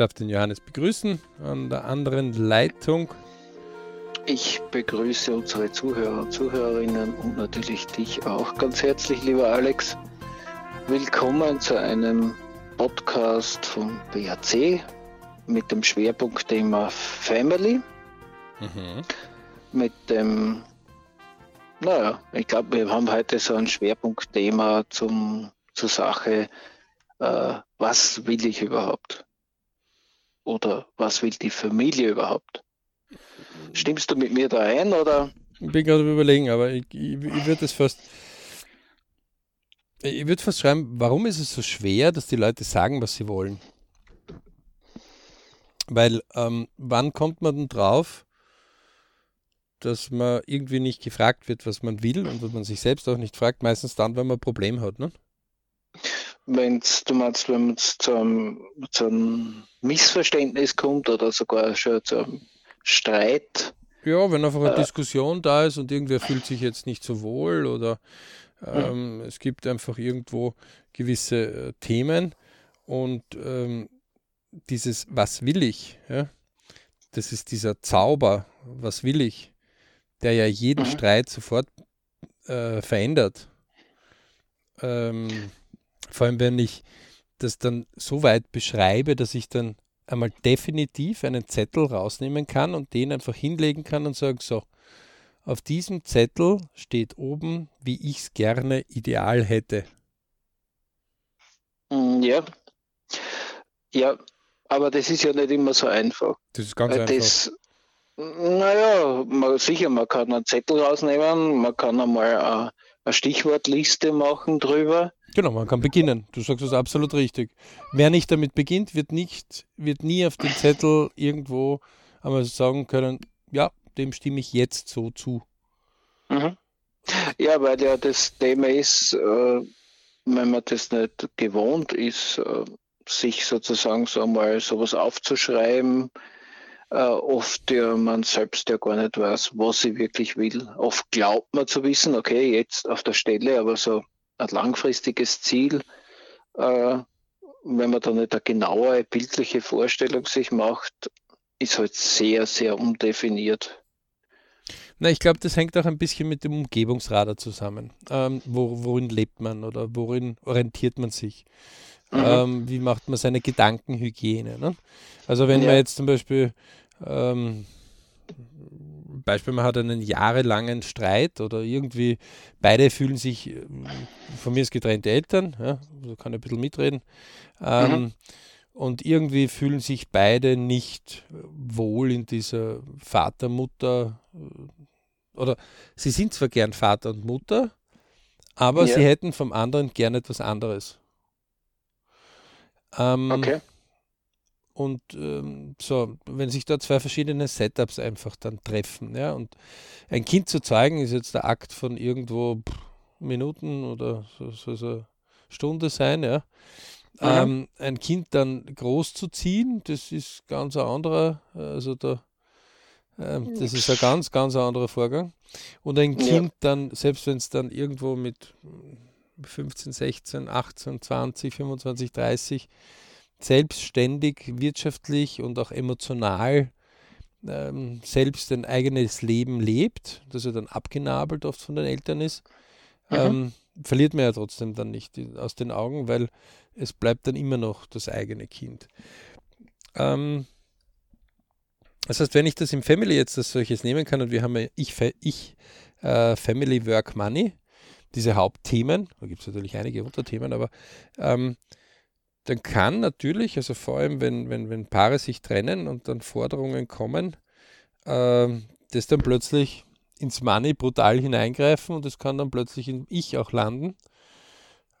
darf den Johannes begrüßen an der anderen Leitung. Ich begrüße unsere Zuhörer und Zuhörerinnen und natürlich dich auch ganz herzlich, lieber Alex. Willkommen zu einem Podcast vom BAC mit dem Schwerpunktthema Family. Mhm. Mit dem, naja, ich glaube, wir haben heute so ein Schwerpunktthema zum, zur Sache, äh, was will ich überhaupt? Oder was will die Familie überhaupt? Stimmst du mit mir da ein oder? Ich bin gerade überlegen, aber ich, ich, ich würde es fast. Ich würde fast schreiben, warum ist es so schwer, dass die Leute sagen, was sie wollen? Weil ähm, wann kommt man denn drauf, dass man irgendwie nicht gefragt wird, was man will und dass man sich selbst auch nicht fragt? Meistens dann, wenn man ein Problem hat, ne? Wenn du meinst, wenn es zu einem, zu einem Missverständnis kommt oder sogar schon zu einem Streit. Ja, wenn einfach eine äh, Diskussion da ist und irgendwer fühlt sich jetzt nicht so wohl oder ähm, mhm. es gibt einfach irgendwo gewisse äh, Themen und ähm, dieses Was will ich, ja, das ist dieser Zauber, was will ich, der ja jeden mhm. Streit sofort äh, verändert. Ähm, vor allem, wenn ich das dann so weit beschreibe, dass ich dann einmal definitiv einen Zettel rausnehmen kann und den einfach hinlegen kann und sagen, so, auf diesem Zettel steht oben, wie ich es gerne ideal hätte. Mm, ja. Ja, aber das ist ja nicht immer so einfach. Das ist ganz einfach. Das, naja, man, sicher, man kann einen Zettel rausnehmen, man kann einmal eine, eine Stichwortliste machen drüber. Genau, man kann beginnen. Du sagst es absolut richtig. Wer nicht damit beginnt, wird nicht, wird nie auf dem Zettel irgendwo einmal sagen können, ja, dem stimme ich jetzt so zu. Mhm. Ja, weil ja das Thema ist, äh, wenn man das nicht gewohnt ist, äh, sich sozusagen so mal sowas aufzuschreiben, äh, oft ja man selbst ja gar nicht weiß, was sie wirklich will. Oft glaubt man zu wissen, okay, jetzt auf der Stelle, aber so ein langfristiges Ziel, äh, wenn man da nicht eine genaue bildliche Vorstellung sich macht, ist halt sehr, sehr undefiniert. Na, ich glaube, das hängt auch ein bisschen mit dem Umgebungsradar zusammen. Ähm, wo, worin lebt man oder worin orientiert man sich? Mhm. Ähm, wie macht man seine Gedankenhygiene? Ne? Also wenn ja. man jetzt zum Beispiel ähm, Beispiel, man hat einen jahrelangen Streit oder irgendwie beide fühlen sich, äh, von mir ist getrennte Eltern, ja, so kann ein bisschen mitreden, ähm, mhm. und irgendwie fühlen sich beide nicht wohl in dieser Vater-Mutter äh, oder sie sind zwar gern Vater und Mutter, aber ja. sie hätten vom anderen gern etwas anderes. Ähm, okay. Und ähm, so, wenn sich da zwei verschiedene Setups einfach dann treffen, ja, und ein Kind zu zeigen, ist jetzt der Akt von irgendwo Minuten oder so, so, so Stunde sein, ja. Ähm, ein Kind dann groß zu ziehen, das ist ganz ein anderer, also da, ähm, das ist ein ganz, ganz anderer Vorgang. Und ein Kind ja. dann, selbst wenn es dann irgendwo mit 15, 16, 18, 20, 25, 30 selbstständig, wirtschaftlich und auch emotional ähm, selbst ein eigenes Leben lebt, das er dann abgenabelt oft von den Eltern ist, mhm. ähm, verliert man ja trotzdem dann nicht aus den Augen, weil es bleibt dann immer noch das eigene Kind. Ähm, das heißt, wenn ich das im Family jetzt als solches nehmen kann und wir haben ja ich, ich äh, Family Work Money, diese Hauptthemen, da gibt es natürlich einige Unterthemen, aber ähm, dann kann natürlich, also vor allem wenn, wenn, wenn Paare sich trennen und dann Forderungen kommen, äh, das dann plötzlich ins Money brutal hineingreifen und es kann dann plötzlich in Ich auch landen.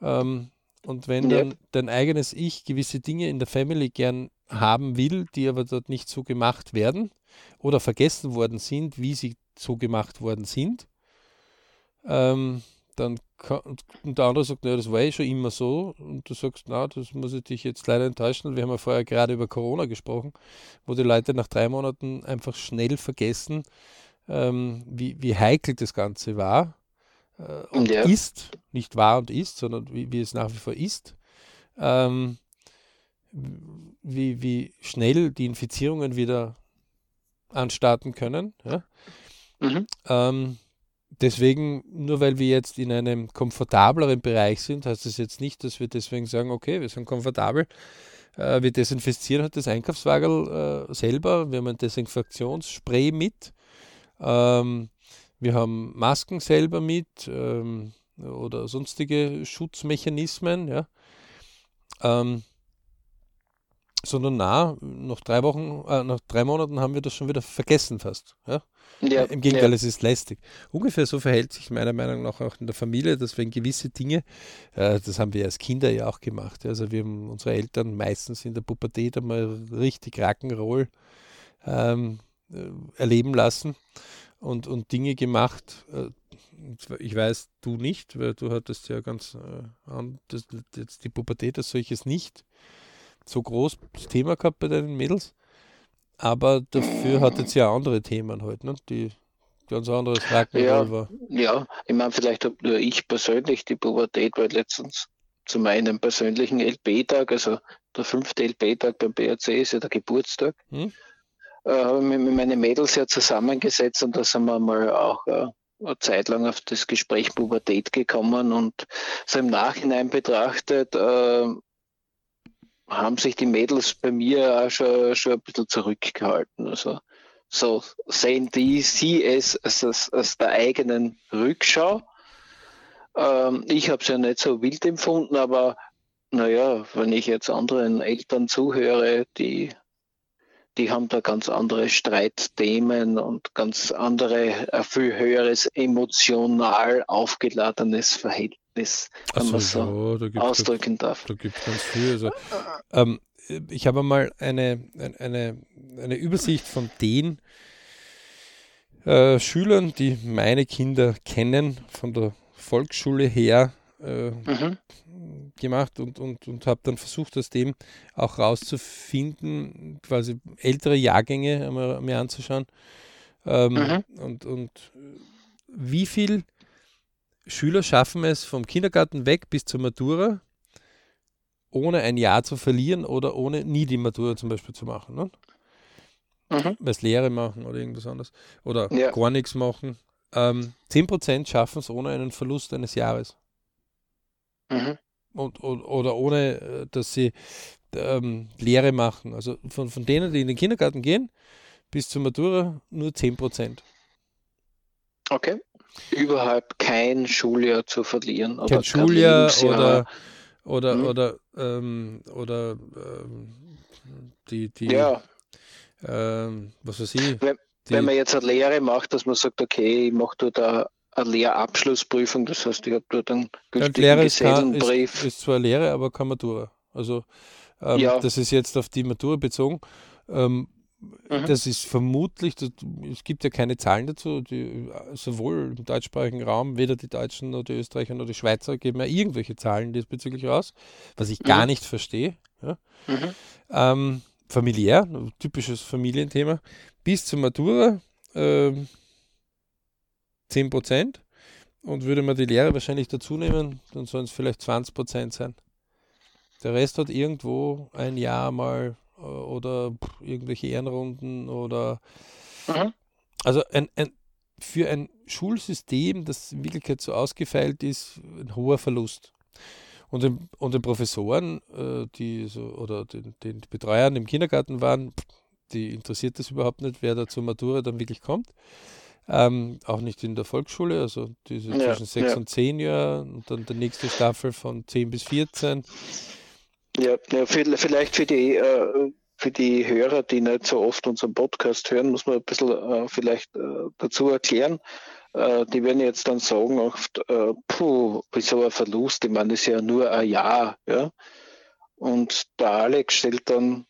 Ähm, und wenn dann dein eigenes Ich gewisse Dinge in der Family gern haben will, die aber dort nicht so gemacht werden oder vergessen worden sind, wie sie so gemacht worden sind, ähm, dann kann, und der andere sagt, naja, das war eh schon immer so. Und du sagst, na, das muss ich dich jetzt leider enttäuschen. Wir haben ja vorher gerade über Corona gesprochen, wo die Leute nach drei Monaten einfach schnell vergessen, ähm, wie, wie heikel das Ganze war äh, und ja. ist, nicht war und ist, sondern wie, wie es nach wie vor ist. Ähm, wie, wie schnell die Infizierungen wieder anstarten können. Ja? Mhm. Ähm, deswegen, nur weil wir jetzt in einem komfortableren Bereich sind, heißt das jetzt nicht, dass wir deswegen sagen, okay, wir sind komfortabel. Äh, wir desinfizieren halt das Einkaufswagen äh, selber. Wir haben ein Desinfektionsspray mit. Ähm, wir haben Masken selber mit ähm, oder sonstige Schutzmechanismen. Ja. Ähm, sondern na, nach drei Wochen, äh, nach drei Monaten haben wir das schon wieder vergessen fast. Ja? Ja, Im Gegenteil, ja. es ist lästig. Ungefähr so verhält sich meiner Meinung nach auch in der Familie, dass wenn gewisse Dinge, äh, das haben wir als Kinder ja auch gemacht. Also wir haben unsere Eltern meistens in der Pubertät einmal richtig Rock'n'Roll ähm, äh, erleben lassen und, und Dinge gemacht. Äh, ich weiß, du nicht, weil du hattest ja ganz äh, das, jetzt die Pubertät als solches nicht so groß das Thema gehabt bei deinen Mädels. Aber dafür hat jetzt ja andere Themen halt, ne? die ganz anderes Rock'n'Roll ja, war. Ja, ich meine, vielleicht habe nur ich persönlich die Pubertät, weil letztens zu meinem persönlichen LP-Tag, also der fünfte LP-Tag beim BRC ist ja der Geburtstag, hm? äh, habe ich mich mit meinen Mädels ja zusammengesetzt und da sind wir mal auch äh, eine Zeit lang auf das Gespräch Pubertät gekommen und so im Nachhinein betrachtet, äh, haben sich die Mädels bei mir auch schon, schon ein bisschen zurückgehalten. Also so sehen die sie es als, als, der eigenen Rückschau. Ähm, ich habe es ja nicht so wild empfunden, aber naja, wenn ich jetzt anderen Eltern zuhöre, die, die haben da ganz andere Streitthemen und ganz andere, viel höheres emotional aufgeladenes Verhältnis ist, wenn man so, ja, ausdrücken darf. Da gibt es ganz viel. Also, ähm, ich habe mal eine, eine, eine Übersicht von den äh, Schülern, die meine Kinder kennen, von der Volksschule her äh, mhm. gemacht und, und, und habe dann versucht, aus dem auch rauszufinden, quasi ältere Jahrgänge mir anzuschauen. Ähm, mhm. und, und wie viel Schüler schaffen es vom Kindergarten weg bis zur Matura, ohne ein Jahr zu verlieren oder ohne nie die Matura zum Beispiel zu machen. Ne? Mhm. Weil es Lehre machen oder irgendwas anderes. Oder ja. gar nichts machen. Ähm, 10% schaffen es ohne einen Verlust eines Jahres. Mhm. Und, und, oder ohne, äh, dass sie ähm, Lehre machen. Also von, von denen, die in den Kindergarten gehen, bis zur Matura nur 10%. Okay überhaupt kein Schuljahr zu verlieren. Oder kein Schuljahr oder, oder, hm? oder, ähm, oder ähm, die, die ja. ähm, was weiß ich. Wenn, die, wenn man jetzt eine Lehre macht, dass man sagt, okay, ich mache dort eine, eine Lehrabschlussprüfung, das heißt, ich habe dort einen gültigen ja, Gesellenbrief. Ist, ist, zwar Lehre, aber keine Matura. Also ähm, ja. das ist jetzt auf die Matura bezogen. Ähm, Mhm. Das ist vermutlich, das, es gibt ja keine Zahlen dazu, die, sowohl im deutschsprachigen Raum, weder die Deutschen noch die Österreicher noch die Schweizer geben ja irgendwelche Zahlen diesbezüglich raus, was ich mhm. gar nicht verstehe. Ja. Mhm. Ähm, familiär, typisches Familienthema, bis zur Matura äh, 10% und würde man die Lehre wahrscheinlich dazu nehmen, dann sollen es vielleicht 20% sein. Der Rest hat irgendwo ein Jahr mal äh, oder irgendwelche Ehrenrunden oder mhm. also ein, ein, für ein Schulsystem, das in Wirklichkeit so ausgefeilt ist, ein hoher Verlust. Und den, und den Professoren, äh, die so, oder den, den Betreuern im Kindergarten waren, die interessiert das überhaupt nicht, wer da zur Matura dann wirklich kommt. Ähm, auch nicht in der Volksschule, also diese ja, zwischen 6 ja. und 10 Jahren und dann die nächste Staffel von 10 bis 14. Ja, ja vielleicht für die, äh, für die Hörer, die nicht so oft unseren Podcast hören, muss man ein bisschen äh, vielleicht äh, dazu erklären. Die werden jetzt dann sagen, oft, puh, wieso ein Verlust? Ich meine, das ist ja nur ein Jahr. Ja? Und der Alex stellt dann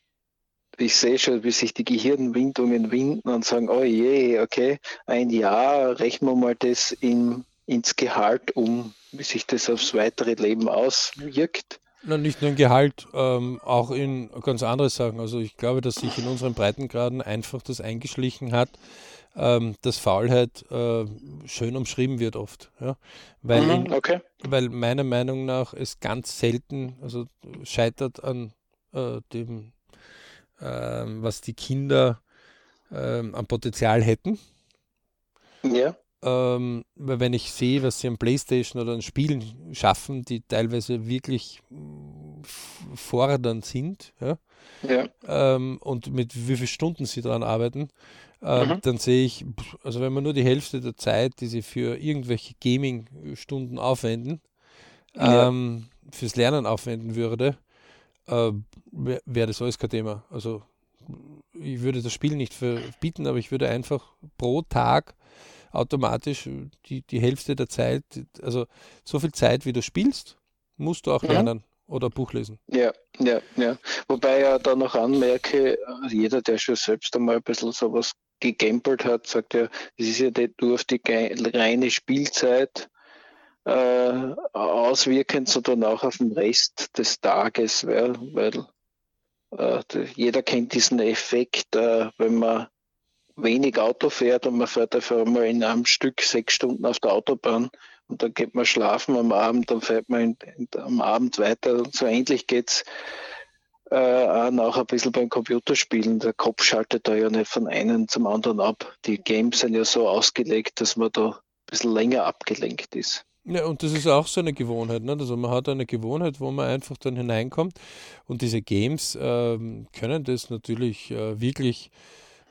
ich sehe schon, wie sich die Gehirnwindungen winden und sagen, oh je, okay, ein Jahr, rechnen wir mal das in, ins Gehalt um, wie sich das aufs weitere Leben auswirkt. Na, nicht nur im Gehalt, ähm, auch in ganz andere Sachen. Also ich glaube, dass sich in unseren Breitengraden einfach das eingeschlichen hat, ähm, dass Faulheit äh, schön umschrieben wird oft. Ja? Weil, mhm, okay. weil meiner Meinung nach es ganz selten, also scheitert an äh, dem, ähm, was die Kinder ähm, am Potenzial hätten. Ja. Ähm, weil wenn ich sehe, was sie an Playstation oder an Spielen schaffen, die teilweise wirklich fordernd sind, ja, ja. Ähm, und mit wie vielen Stunden sie daran arbeiten, ähm, mhm. dann sehe ich, also wenn man nur die Hälfte der Zeit, die sie für irgendwelche Gaming-Stunden aufwenden, ja. ähm, fürs Lernen aufwenden würde, äh, wäre wär das alles kein Thema. Also ich würde das Spiel nicht verbieten, aber ich würde einfach pro Tag automatisch die, die Hälfte der Zeit, also so viel Zeit, wie du spielst, musst du auch mhm. lernen oder Buch lesen. Ja, ja, ja. Wobei ich ja da noch anmerke, jeder, der schon selbst einmal ein bisschen sowas gegambelt hat, sagt ja, es ist ja nicht nur auf die reine Spielzeit äh, auswirkend, sondern auch auf den Rest des Tages, weil, weil äh, jeder kennt diesen Effekt, äh, wenn man wenig Auto fährt und man fährt einfach mal in einem Stück sechs Stunden auf der Autobahn und dann geht man schlafen am Abend, dann fährt man in, in, am Abend weiter und so ähnlich geht's äh, auch ein bisschen beim Computerspielen. Der Kopf schaltet da ja nicht von einem zum anderen ab. Die Games sind ja so ausgelegt, dass man da ein bisschen länger abgelenkt ist. Ja, und das ist auch so eine Gewohnheit. Ne? Also man hat eine Gewohnheit, wo man einfach dann hineinkommt. Und diese Games ähm, können das natürlich äh, wirklich,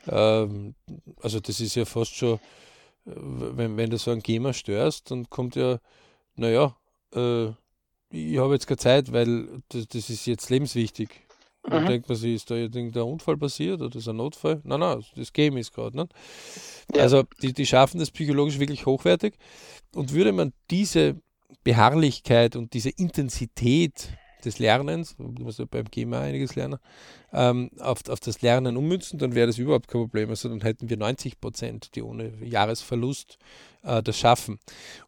ähm, also das ist ja fast schon, wenn, wenn du so einen Gamer störst, dann kommt ja, naja, äh, ich habe jetzt keine Zeit, weil das, das ist jetzt lebenswichtig. Und dann mhm. denkt man sich, ist da irgendein Unfall passiert oder ist ein Notfall? Nein, nein, das Game ist gerade. Ne? Ja. Also die, die schaffen das psychologisch wirklich hochwertig. Und würde man diese Beharrlichkeit und diese Intensität des Lernens, du musst ja beim GEMA einiges lernen, ähm, auf, auf das Lernen ummünzen, dann wäre das überhaupt kein Problem. Also dann hätten wir 90 Prozent, die ohne Jahresverlust äh, das schaffen.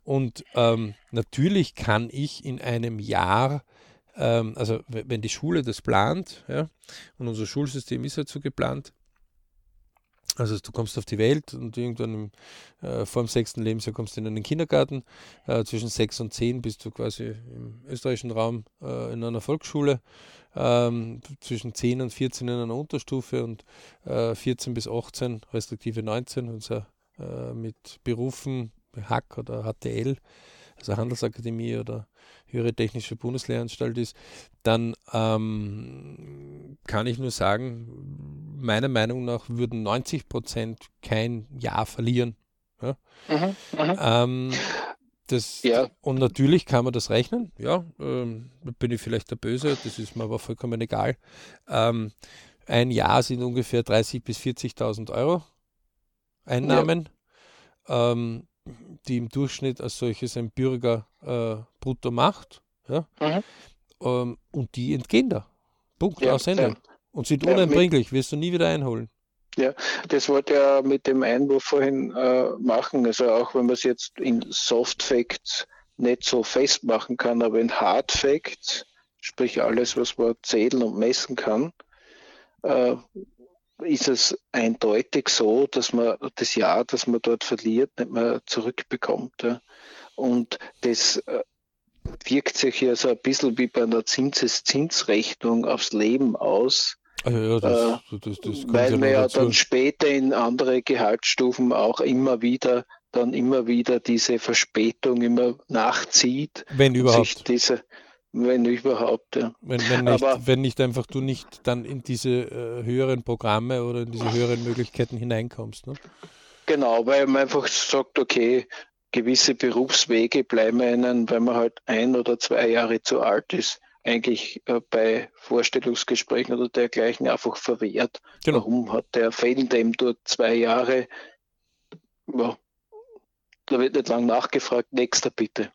Und ähm, natürlich kann ich in einem Jahr ähm, also wenn die Schule das plant, ja, und unser Schulsystem ist halt so geplant, also du kommst auf die Welt und irgendwann im, äh, vor dem sechsten Lebensjahr kommst du in einen Kindergarten. Äh, zwischen sechs und zehn bist du quasi im österreichischen Raum äh, in einer Volksschule. Ähm, zwischen 10 und 14 in einer Unterstufe und äh, 14 bis 18, respektive 19, unser äh, mit Berufen, Hack oder HTL, also Handelsakademie oder höhere technische Bundeslehranstalt ist, dann ähm, kann ich nur sagen, meiner Meinung nach würden 90 Prozent kein Jahr verlieren. Ja? Mhm, mhm. ähm, das, ja. Und natürlich kann man das rechnen, ja, ähm, bin ich vielleicht der Böse, das ist mir aber vollkommen egal. Ähm, ein Jahr sind ungefähr 30.000 bis 40.000 Euro Einnahmen. Ja. Ähm, die im Durchschnitt als solches ein Bürger äh, brutto macht. Ja? Mhm. Ähm, und die entgehen da. Punkt, ja, aus Ende. Und sind ja, wirst du nie wieder einholen. Ja, das wollte er mit dem Einwurf vorhin äh, machen. Also auch wenn man es jetzt in Soft Facts nicht so festmachen kann, aber in Hard Facts, sprich alles, was man zählen und messen kann, äh, ist es eindeutig so, dass man das Jahr, das man dort verliert, nicht mehr zurückbekommt. Ja. Und das äh, wirkt sich ja so ein bisschen wie bei einer Zinseszinsrechnung aufs Leben aus. Ah, ja, das, äh, das, das weil man ja dann später in andere Gehaltsstufen auch immer wieder dann immer wieder diese Verspätung immer nachzieht. Wenn überhaupt. Diese, wenn überhaupt, ja. Wenn, wenn, nicht, Aber, wenn nicht einfach du nicht dann in diese äh, höheren Programme oder in diese höheren Möglichkeiten hineinkommst. Ne? Genau, weil man einfach sagt, okay, gewisse Berufswege bleiben einen, weil man halt ein oder zwei Jahre zu alt ist, eigentlich äh, bei Vorstellungsgesprächen oder dergleichen einfach verwehrt. Genau. Warum hat der Feldem dort zwei Jahre? Ja, da wird nicht lang nachgefragt. Nächster bitte.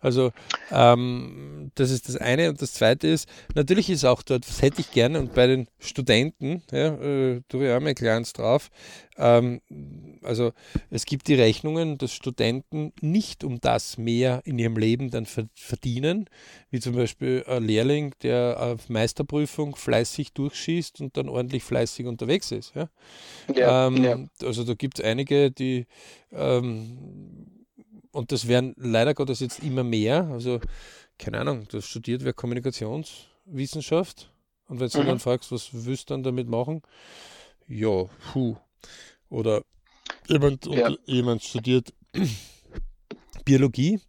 Also ähm, das ist das eine. Und das zweite ist, natürlich ist auch dort, was hätte ich gerne, und bei den Studenten, ja, äh, tue ich auch mal kleins drauf, ähm, also es gibt die Rechnungen, dass Studenten nicht um das mehr in ihrem Leben dann verdienen, wie zum Beispiel ein Lehrling, der auf Meisterprüfung fleißig durchschießt und dann ordentlich fleißig unterwegs ist. Ja? Ja, ähm, ja. Also da gibt es einige, die ähm, und das werden leider Gottes jetzt immer mehr. Also, keine Ahnung, das studiert wer Kommunikationswissenschaft. Und wenn du mhm. dann fragst, was willst du dann damit machen? Ja, puh. Oder jemand, ja. jemand studiert Biologie,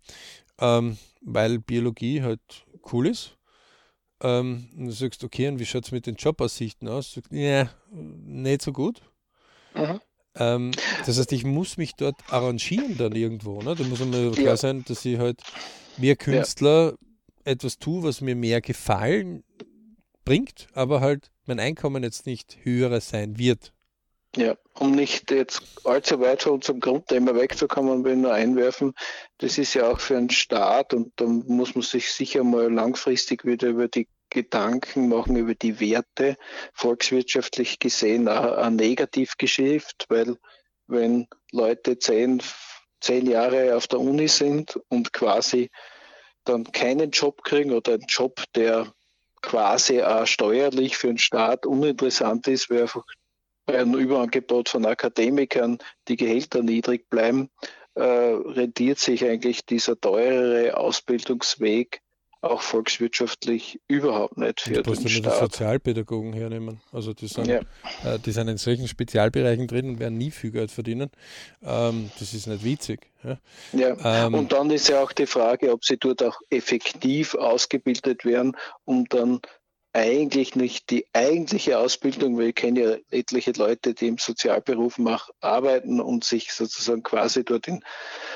ähm, weil Biologie halt cool ist. Ähm, und du sagst, okay, und wie schaut es mit den Jobaussichten aus? Sagst, ja, nicht so gut. Mhm. Ähm, das heißt, ich muss mich dort arrangieren dann irgendwo. Ne? Da muss mir klar ja. sein, dass ich halt wie Künstler ja. etwas tue, was mir mehr Gefallen bringt, aber halt mein Einkommen jetzt nicht höher sein wird. Ja, um nicht jetzt allzu weit von unserem Grundthema wegzukommen, will ich nur einwerfen, das ist ja auch für einen Staat und da muss man sich sicher mal langfristig wieder über die Gedanken machen, über die Werte, volkswirtschaftlich gesehen ein Negativgeschäft, weil wenn Leute zehn, zehn Jahre auf der Uni sind und quasi dann keinen Job kriegen oder einen Job, der quasi auch steuerlich für den Staat uninteressant ist, weil einfach bei einem Überangebot von Akademikern die Gehälter niedrig bleiben, äh, rentiert sich eigentlich dieser teurere Ausbildungsweg auch volkswirtschaftlich überhaupt nicht für du den Staat. Die Sozialpädagogen hernehmen. Also die sind, ja. äh, die sind in solchen Spezialbereichen drin und werden nie viel Geld verdienen. Ähm, das ist nicht witzig. Ja, ja. Ähm, und dann ist ja auch die Frage, ob sie dort auch effektiv ausgebildet werden, um dann eigentlich nicht die eigentliche Ausbildung, weil ich kenne ja etliche Leute, die im Sozialberuf mach, arbeiten und sich sozusagen quasi dort in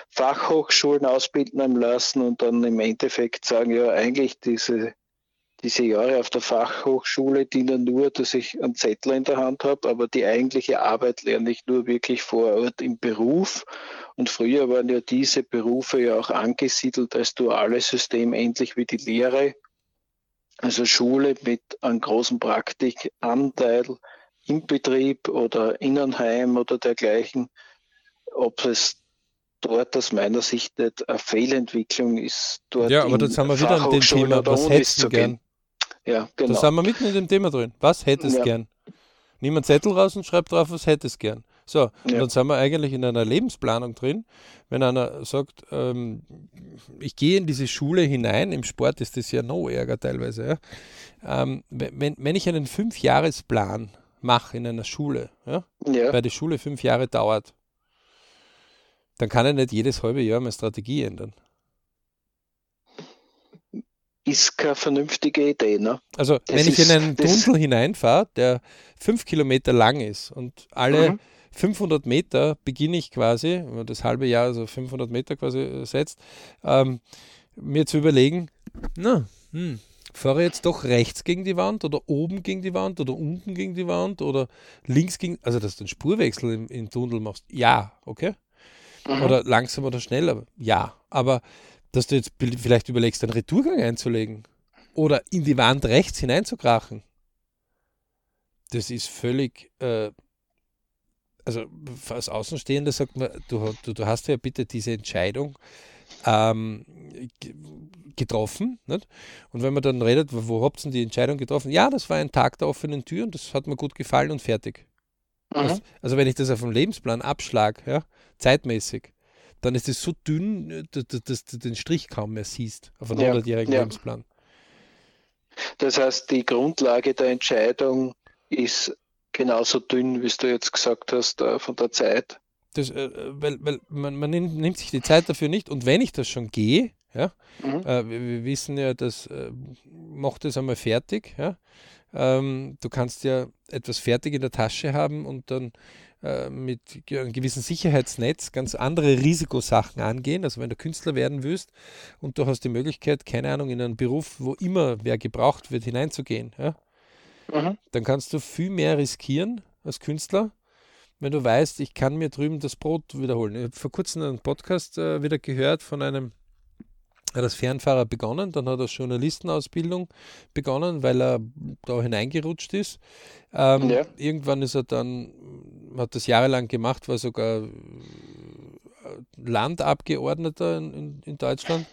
Fachhochschulen ausbilden lassen und dann im Endeffekt sagen, ja, eigentlich diese, diese Jahre auf der Fachhochschule dienen nur, dass ich einen Zettel in der Hand habe, aber die eigentliche Arbeit lerne ich nur wirklich vor Ort im Beruf. Und früher waren ja diese Berufe ja auch angesiedelt als duales System, ähnlich wie die Lehre also Schule mit einem großen Praktikanteil im Betrieb oder Innenheim oder dergleichen, ob es dort aus meiner Sicht nicht eine Fehlentwicklung ist. Dort ja, aber jetzt haben wir wieder an dem Thema, was hättest du gern? Ja, genau. Da sind wir mitten in dem Thema drin. Was hättest du ja. gern? Nimm einen Zettel raus und schreib drauf, was hättest du gern. So, ja. und dann sind wir eigentlich in einer Lebensplanung drin. Wenn einer sagt, ähm, ich gehe in diese Schule hinein, im Sport ist das ja noch ärger teilweise. Ja? Ähm, wenn, wenn ich einen Fünfjahresplan mache in einer Schule, ja? ja. weil die Schule fünf Jahre dauert, dann kann ich nicht jedes halbe Jahr meine Strategie ändern ist keine vernünftige Idee. Ne? Also das wenn ich in einen Tunnel hineinfahre, der fünf Kilometer lang ist und alle mhm. 500 Meter beginne ich quasi, wenn man das halbe Jahr, also 500 Meter quasi äh, setzt, ähm, mir zu überlegen, na, hm, fahre jetzt doch rechts gegen die Wand oder oben gegen die Wand oder unten gegen die Wand oder links gegen, also dass du einen Spurwechsel im, im Tunnel machst, ja, okay. Mhm. Oder langsam oder schneller, ja. Aber dass du jetzt vielleicht überlegst, einen Retourgang einzulegen oder in die Wand rechts hineinzukrachen, das ist völlig äh, also als Außenstehender sagt man, du, du, du hast ja bitte diese Entscheidung ähm, getroffen. Nicht? Und wenn man dann redet, wo habt ihr die Entscheidung getroffen? Ja, das war ein Tag der offenen Tür und das hat mir gut gefallen und fertig. Mhm. Das, also wenn ich das auf dem Lebensplan abschlage, ja, zeitmäßig, dann ist es so dünn, dass, dass, du den Strich kaum mehr siehst auf einem ja, 100-jährigen ja. Lebensplan. Das heißt, die Grundlage der Entscheidung ist genauso dünn, wie du jetzt gesagt hast, äh, von der Zeit. Das, äh, weil, weil man, man nimmt, sich die Zeit dafür nicht und wenn ich das schon gehe, ja, mhm. äh, wir, wir, wissen ja, dass äh, mach das einmal fertig, ja. Ähm, du kannst ja etwas fertig in der Tasche haben und dann äh, mit einem gewissen Sicherheitsnetz ganz andere Risikosachen angehen. Also wenn du Künstler werden willst und du hast die Möglichkeit, keine Ahnung, in einen Beruf, wo immer wer gebraucht wird, hineinzugehen, ja, mhm. dann kannst du viel mehr riskieren als Künstler, wenn du weißt, ich kann mir drüben das Brot wiederholen. Ich habe vor kurzem einen Podcast äh, wieder gehört von einem, er hat als Fernfahrer begonnen, dann hat er Journalistenausbildung begonnen, weil er da hineingerutscht ist. Ähm, ja. Irgendwann ist er dann, hat das jahrelang gemacht, war sogar äh, Landabgeordneter in, in, in Deutschland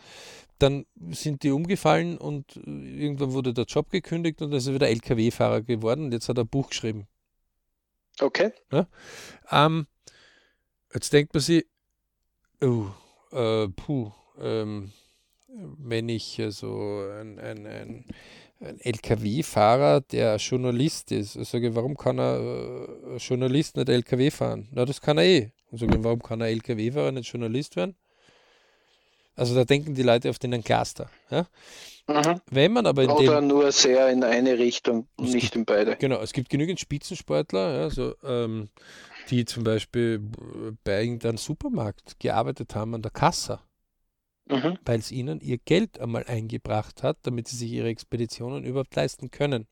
dann sind die umgefallen und äh, irgendwann wurde der Job gekündigt und dann ist er wieder LKW-Fahrer geworden und jetzt hat er ein Buch geschrieben. Okay. Ja? Ähm, jetzt denkt man sich, oh, äh, puh, ähm, wenn ich so ein, ein, ein, ein LKW-Fahrer, der Journalist ist. Ich sage, warum kann er äh, Journalist nicht LKW fahren? Na, das kann er eh. Ich sage, warum kann er LKW-Fahrer nicht Journalist werden? Also da denken die Leute oft in ein Cluster. Ja? Mhm. Wenn man aber in Oder dem, nur sehr in eine Richtung und nicht gibt, in beide. Genau, es gibt genügend Spitzensportler, ja, so, ähm, die zum Beispiel bei irgendeinem Supermarkt gearbeitet haben an der Kasse mhm. weil es ihnen ihr Geld einmal eingebracht hat, damit sie sich ihre Expeditionen überhaupt leisten können.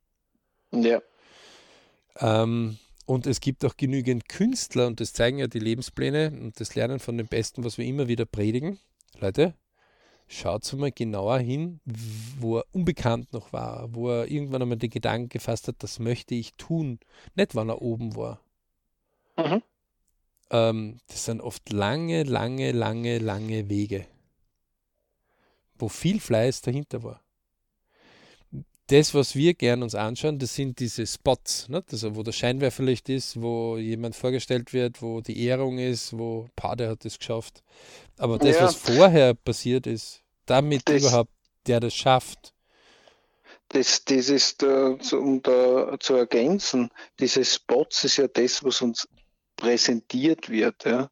Ja. Ähm, und es gibt auch genügend Künstler, und das zeigen ja die Lebenspläne und das Lernen von den Besten, was wir immer wieder predigen. Leute, schaut mal genauer hin, wo er unbekannt noch war, wo er irgendwann einmal den Gedanken gefasst hat, das möchte ich tun. Nicht, wann er oben war. Mhm. Ähm, das sind oft lange, lange, lange, lange Wege wo viel Fleiß dahinter war. Das, was wir gern uns anschauen, das sind diese Spots, ne? also wo der Scheinwerferlicht ist, wo jemand vorgestellt wird, wo die Ehrung ist, wo Pade hat es geschafft. Aber das, ja. was vorher passiert ist, damit das, überhaupt der das schafft. Das, das ist, uh, zu, um da zu ergänzen, diese Spots ist ja das, was uns präsentiert wird. Ja?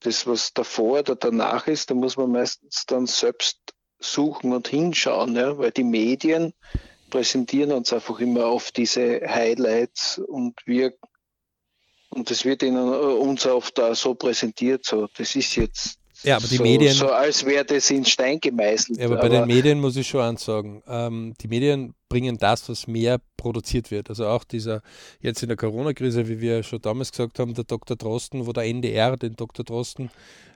Das, was davor oder danach ist, da muss man meistens dann selbst suchen und hinschauen, ja, weil die Medien präsentieren uns einfach immer auf diese Highlights und wir und das wird ihnen äh, uns oft da so präsentiert, so das ist jetzt ja, aber die so, Medien. So als wäre das in Stein gemeißelt. Ja, aber, aber bei den Medien muss ich schon ansagen, ähm, die Medien bringen das, was mehr produziert wird. Also auch dieser, jetzt in der Corona-Krise, wie wir schon damals gesagt haben, der Dr. Drosten, wo der NDR den Dr. Drosten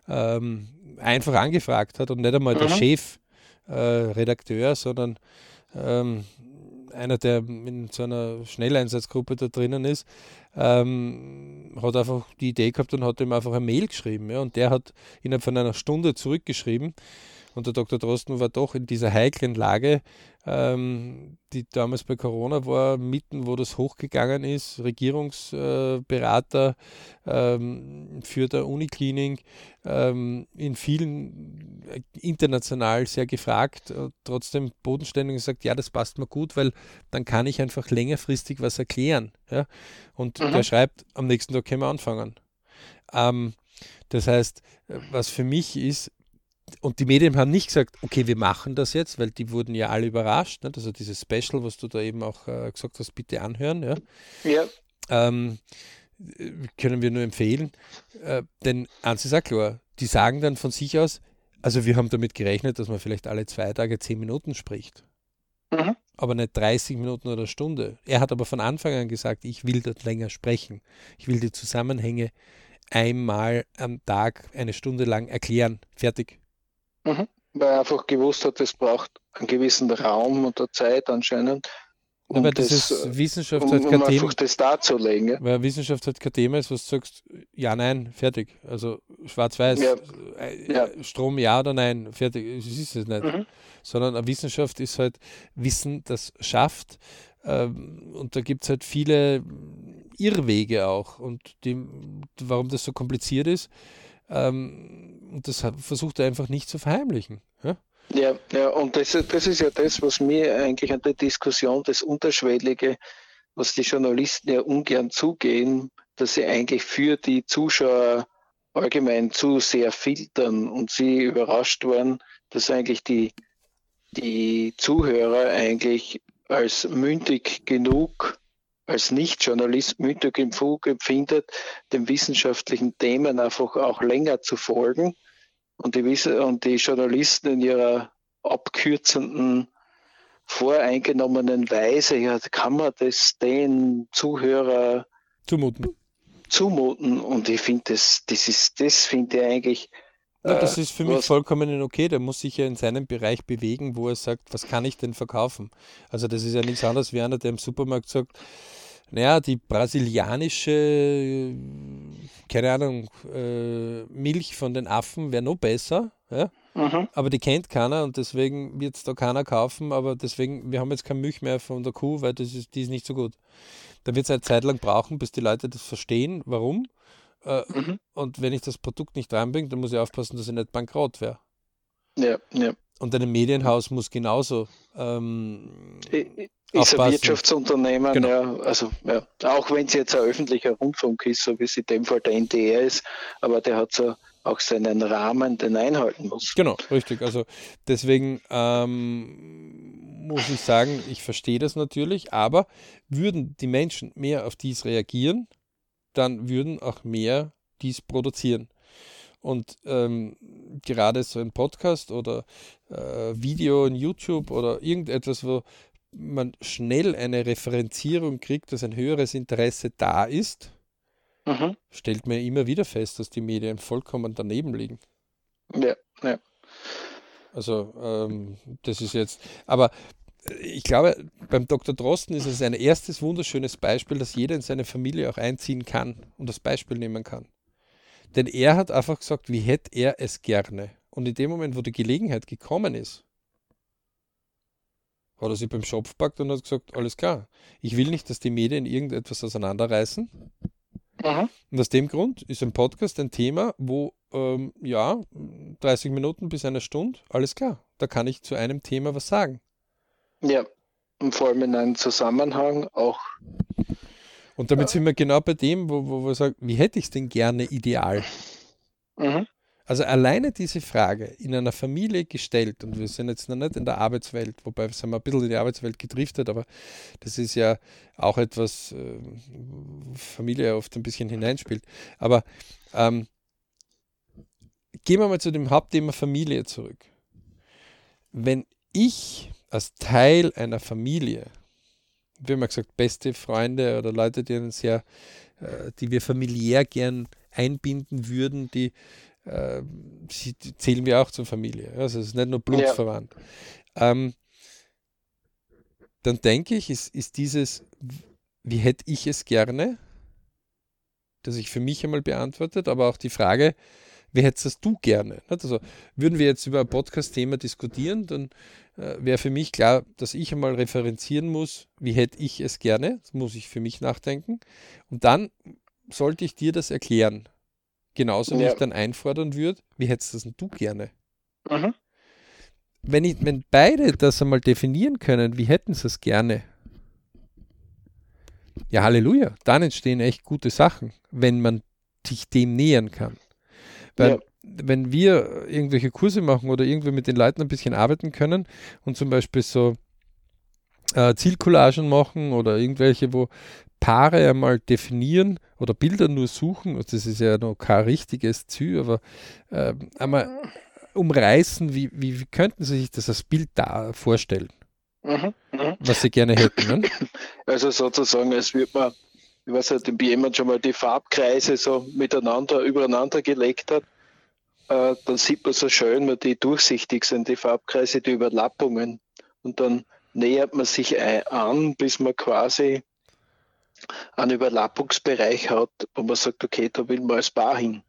ähm, einfach angefragt hat und nicht einmal mhm. der Chef äh, Redakteur, sondern ähm, einer, der in so einer Schnelleinsatzgruppe da drinnen ist, ähm, hat einfach die Idee gehabt und hat ihm einfach eine Mail geschrieben. Ja, und der hat innerhalb von einer Stunde zurückgeschrieben. Und der Dr. Drosten war doch in dieser heiklen Lage, ähm, die damals bei Corona war, mitten, wo das hochgegangen ist, Regierungsberater äh, ähm, für der Uniklinik, ähm, in vielen äh, international sehr gefragt, äh, trotzdem bodenständig gesagt, ja, das passt mir gut, weil dann kann ich einfach längerfristig was erklären. Ja? Und mhm. der schreibt, am nächsten Tag können wir anfangen. Ähm, das heißt, äh, was für mich ist, und die Medien haben nicht gesagt, okay, wir machen das jetzt, weil die wurden ja alle überrascht. Ne? Also dieses Special, was du da eben auch äh, gesagt hast, bitte anhören. Ja. ja. Ähm, können wir nur empfehlen. Äh, denn eins ist auch klar, die sagen dann von sich aus, also wir haben damit gerechnet, dass man vielleicht alle zwei Tage zehn Minuten spricht. Mhm. Aber nicht 30 Minuten oder eine Stunde. Er hat aber von Anfang an gesagt, ich will dort länger sprechen. Ich will die Zusammenhänge einmal am Tag eine Stunde lang erklären. Fertig. Mhm. Weil er einfach gewusst hat, es braucht einen gewissen Raum und Zeit anscheinend. Um aber das, das ist Wissenschaft um, halt kein um Thema. das darzulegen. Ja? Weil Wissenschaft halt kein Thema ist, was du sagst, ja, nein, fertig. Also schwarz-weiß, ja. Äh, ja. Strom ja oder nein, fertig. Das ist es nicht. Mhm. Sondern eine Wissenschaft ist halt Wissen, das schafft. Ähm, und da gibt es halt viele Irrwege auch. Und die, warum das so kompliziert ist, ähm, und das versucht er einfach nicht zu verheimlichen. Ja, ja, ja und das, das ist ja das, was mir eigentlich an der Diskussion, das Unterschwellige, was die Journalisten ja ungern zugehen, dass sie eigentlich für die Zuschauer allgemein zu sehr filtern und sie überrascht waren, dass eigentlich die, die Zuhörer eigentlich als mündig genug als Nicht-Journalist müßig im Fug empfindet, den wissenschaftlichen Themen einfach auch länger zu folgen und die, und die Journalisten in ihrer abkürzenden, voreingenommenen Weise, ja, kann man das den Zuhörer zumuten. zumuten. Und ich finde, das, das ist, das finde ich eigentlich. Ja, das äh, ist für mich vollkommen okay. Der muss sich ja in seinem Bereich bewegen, wo er sagt, was kann ich denn verkaufen? Also das ist ja nichts anderes wie einer, der im Supermarkt sagt, naja, die brasilianische, keine Ahnung, äh, Milch von den Affen wäre noch besser, ja? Mhm. aber die kennt keiner und deswegen wird es da keiner kaufen, aber deswegen, wir haben jetzt keine Milch mehr von der Kuh, weil das ist, die ist nicht so gut. Da wird es eine Zeit lang brauchen, bis die Leute das verstehen, warum. Äh, mhm. Und wenn ich das Produkt nicht reinbringe, dann muss ich aufpassen, dass ich nicht bankrott wäre. Ja, ja. Und ein Medienhaus muss genauso ähm, ist ein Wirtschaftsunternehmen, genau. ja, also ja, auch wenn es jetzt ein öffentlicher Rundfunk ist, so wie es in dem Fall der NDR ist, aber der hat so auch seinen Rahmen, den einhalten muss. Genau, richtig. Also deswegen ähm, muss ich sagen, ich verstehe das natürlich, aber würden die Menschen mehr auf dies reagieren, dann würden auch mehr dies produzieren. Und ähm, gerade so ein Podcast oder äh, Video in YouTube oder irgendetwas, wo man schnell eine Referenzierung kriegt, dass ein höheres Interesse da ist, mhm. stellt man immer wieder fest, dass die Medien vollkommen daneben liegen. Ja, ja. Also ähm, das ist jetzt, aber ich glaube, beim Dr. Drosten ist es ein erstes wunderschönes Beispiel, dass jeder in seine Familie auch einziehen kann und das Beispiel nehmen kann. Denn er hat einfach gesagt, wie hätte er es gerne. Und in dem Moment, wo die Gelegenheit gekommen ist, hat er sich beim Schopf packt und hat gesagt, alles klar, ich will nicht, dass die Medien irgendetwas auseinanderreißen. Mhm. Und aus dem Grund ist ein Podcast ein Thema, wo, ähm, ja, 30 Minuten bis eine Stunde, alles klar, da kann ich zu einem Thema was sagen. Ja, und vor allem in einem Zusammenhang auch. Und damit ja. sind wir genau bei dem, wo, wo wir sagen, wie hätte ich es denn gerne ideal? Mhm. Also alleine diese Frage in einer Familie gestellt, und wir sind jetzt noch nicht in der Arbeitswelt, wobei wir sind ein bisschen in die Arbeitswelt gedriftet, aber das ist ja auch etwas, äh, Familie oft ein bisschen hineinspielt. Aber ähm, gehen wir mal zu dem Hauptthema Familie zurück. Wenn ich als Teil einer Familie, wie haben wir gesagt, beste Freunde oder Leute, die, uns sehr, äh, die wir familiär gern einbinden würden, die äh, sie zählen wir auch zur Familie. Also es ist nicht nur blutsverwandt. Ja. Ähm, dann denke ich, ist, ist dieses, wie hätte ich es gerne, das ich für mich einmal beantwortet, aber auch die Frage, wie hättest du gerne? Also würden wir jetzt über ein Podcast-Thema diskutieren, dann wäre für mich klar, dass ich einmal referenzieren muss, wie hätte ich es gerne, das muss ich für mich nachdenken. Und dann sollte ich dir das erklären. Genauso wie ja. ich dann einfordern würde, wie hättest das denn du gerne? Mhm. Wenn, ich, wenn beide das einmal definieren können, wie hätten sie es gerne? Ja, Halleluja, dann entstehen echt gute Sachen, wenn man sich dem nähern kann. Weil, ja. Wenn wir irgendwelche Kurse machen oder irgendwie mit den Leuten ein bisschen arbeiten können und zum Beispiel so äh, Zielcollagen machen oder irgendwelche, wo Paare einmal definieren oder Bilder nur suchen, also das ist ja noch kein richtiges Ziel, aber äh, einmal umreißen, wie, wie, wie, könnten Sie sich das als Bild da vorstellen? Mhm, mh. Was Sie gerne hätten. Ne? Also sozusagen, als würde man, ich weiß nicht, ob jemand schon mal die Farbkreise so miteinander, übereinander gelegt hat, äh, dann sieht man so schön, wie die durchsichtig sind, die Farbkreise, die Überlappungen. Und dann nähert man sich an, bis man quasi einen Überlappungsbereich hat, wo man sagt, okay, da will man als Paar hin.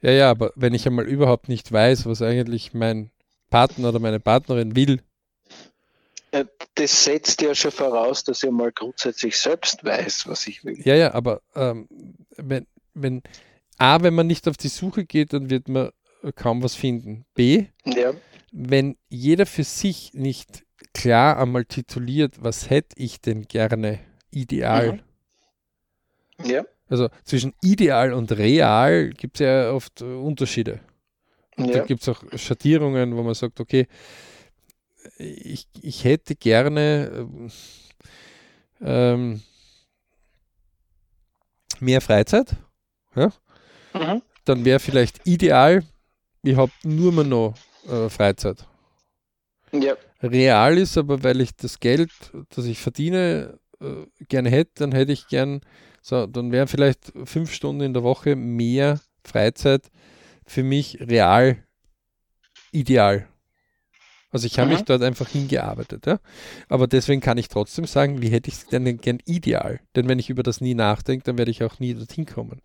Ja, ja, aber wenn ich einmal überhaupt nicht weiß, was eigentlich mein Partner oder meine Partnerin will. Das setzt ja schon voraus, dass ich mal grundsätzlich selbst weiß, was ich will. Ja, ja, aber ähm, wenn, wenn A, wenn man nicht auf die Suche geht, dann wird man kaum was finden. B, ja. wenn jeder für sich nicht klar einmal tituliert, was hätte ich denn gerne ideal, mhm. Ja. Also zwischen ideal und real gibt es ja oft äh, Unterschiede. Und ja. da gibt es auch Schattierungen, wo man sagt, okay, ich, ich hätte gerne ähm, mehr Freizeit. Ja? Mhm. Dann wäre vielleicht ideal, ich habe nur mehr noch äh, Freizeit. Ja. Real ist aber, weil ich das Geld, das ich verdiene, äh, gerne hätte, dann hätte ich gern so, dann wären vielleicht fünf Stunden in der Woche mehr Freizeit für mich real ideal. Also ich habe mich dort einfach hingearbeitet. Ja? Aber deswegen kann ich trotzdem sagen, wie hätte ich es denn gern ideal? Denn wenn ich über das nie nachdenke, dann werde ich auch nie dorthin kommen.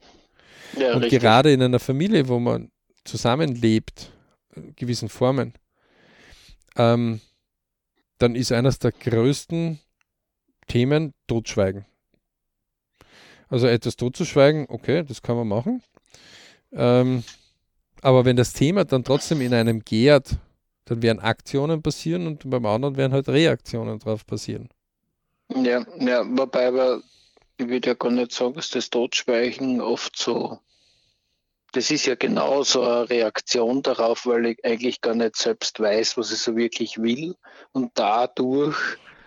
Ja, Und richtig. gerade in einer Familie, wo man zusammenlebt, in gewissen Formen, ähm, dann ist eines der größten Themen Totschweigen. Also etwas totzuschweigen, okay, das kann man machen. Ähm, aber wenn das Thema dann trotzdem in einem gärt, Dann werden Aktionen passieren und beim anderen werden halt Reaktionen drauf passieren. Ja, ja, wobei aber ich würde ja gar nicht sagen, dass das Totschweigen oft so. Das ist ja genau so eine Reaktion darauf, weil ich eigentlich gar nicht selbst weiß, was ich so wirklich will und dadurch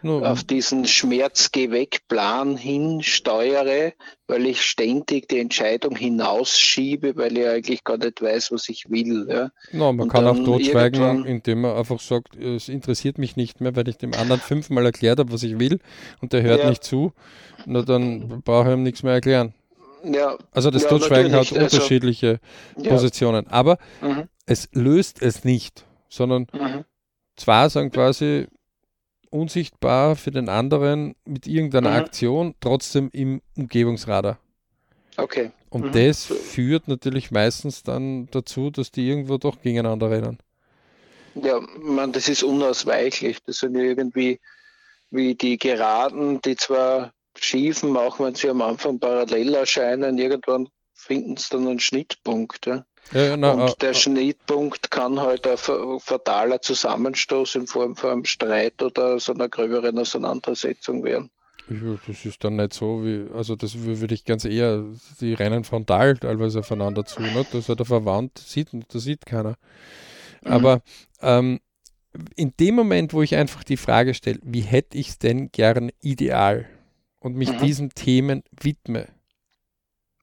no. auf diesen Schmerz-Geh-Weg-Plan hinsteuere, weil ich ständig die Entscheidung hinausschiebe, weil ich eigentlich gar nicht weiß, was ich will. Ja. No, man und kann auch totschweigen, indem man einfach sagt, es interessiert mich nicht mehr, weil ich dem anderen fünfmal erklärt habe, was ich will und der hört ja. nicht zu. Na, dann brauche ich ihm nichts mehr erklären. Ja, also das ja, Totschweigen hat also unterschiedliche also, Positionen. Aber mhm. es löst es nicht, sondern mhm. zwar sagen quasi, unsichtbar für den anderen mit irgendeiner mhm. Aktion, trotzdem im Umgebungsradar. Okay. Und mhm. das führt natürlich meistens dann dazu, dass die irgendwo doch gegeneinander rennen. Ja, man, das ist unausweichlich. Das sind irgendwie wie die Geraden, die zwar schiefen, auch wenn sie am Anfang parallel erscheinen, irgendwann finden sie dann einen Schnittpunkt. Ja. Ja, na, und äh, der äh, Schnittpunkt kann halt ein fataler Zusammenstoß in Form von einem Streit oder so einer gröberen Auseinandersetzung werden. Das ist dann nicht so, wie, also das würde ich ganz eher, die rennen frontal teilweise aufeinander zu, ne? das hat er verwandt, sieht, das sieht keiner. Mhm. Aber ähm, in dem Moment, wo ich einfach die Frage stelle, wie hätte ich es denn gern ideal und mich mhm. diesen Themen widme.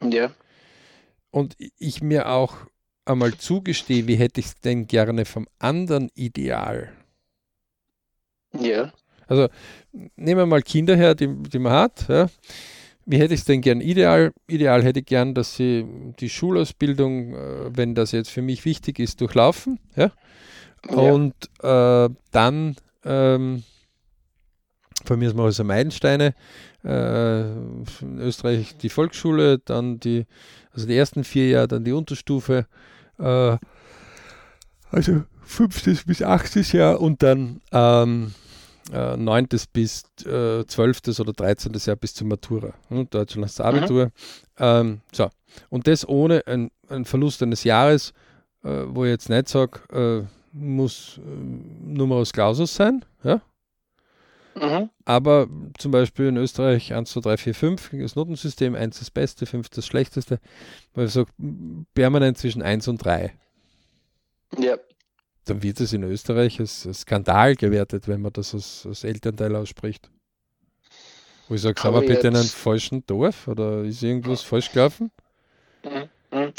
Ja. Und ich mir auch einmal zugestehe, wie hätte ich es denn gerne vom anderen Ideal? Ja. Also nehmen wir mal Kinder her, die, die man hat. Ja. Wie hätte ich es denn gern ideal? Ideal hätte ich gern, dass sie die Schulausbildung, äh, wenn das jetzt für mich wichtig ist, durchlaufen. Ja. ja. Und äh, dann ähm, von mir ist mal also Meilensteine, äh, in Österreich die Volksschule, dann die, also die ersten vier Jahre, dann die Unterstufe, äh, also fünftes bis achtes Jahr und dann ähm, äh, neuntes bis äh, zwölftes oder dreizehntes Jahr bis zur Matura. Und Deutschland das Abitur. Mhm. Ähm, so. Und das ohne einen Verlust eines Jahres, äh, wo ich jetzt nicht sage, äh, muss äh, Numerus Clausus sein? Mhm. Aber zum Beispiel in Österreich 1, 2, 3, 4, 5 das Notensystem, 1 das Beste, 5 das Schlechteste, weil ich sage, permanent zwischen 1 und 3. Ja. Dann wird es in Österreich als, als Skandal gewertet, wenn man das als, als Elternteil ausspricht. Wo ich sage, sind wir bitte in einem falschen Dorf oder ist irgendwas falsch gelaufen? Mhm. mhm.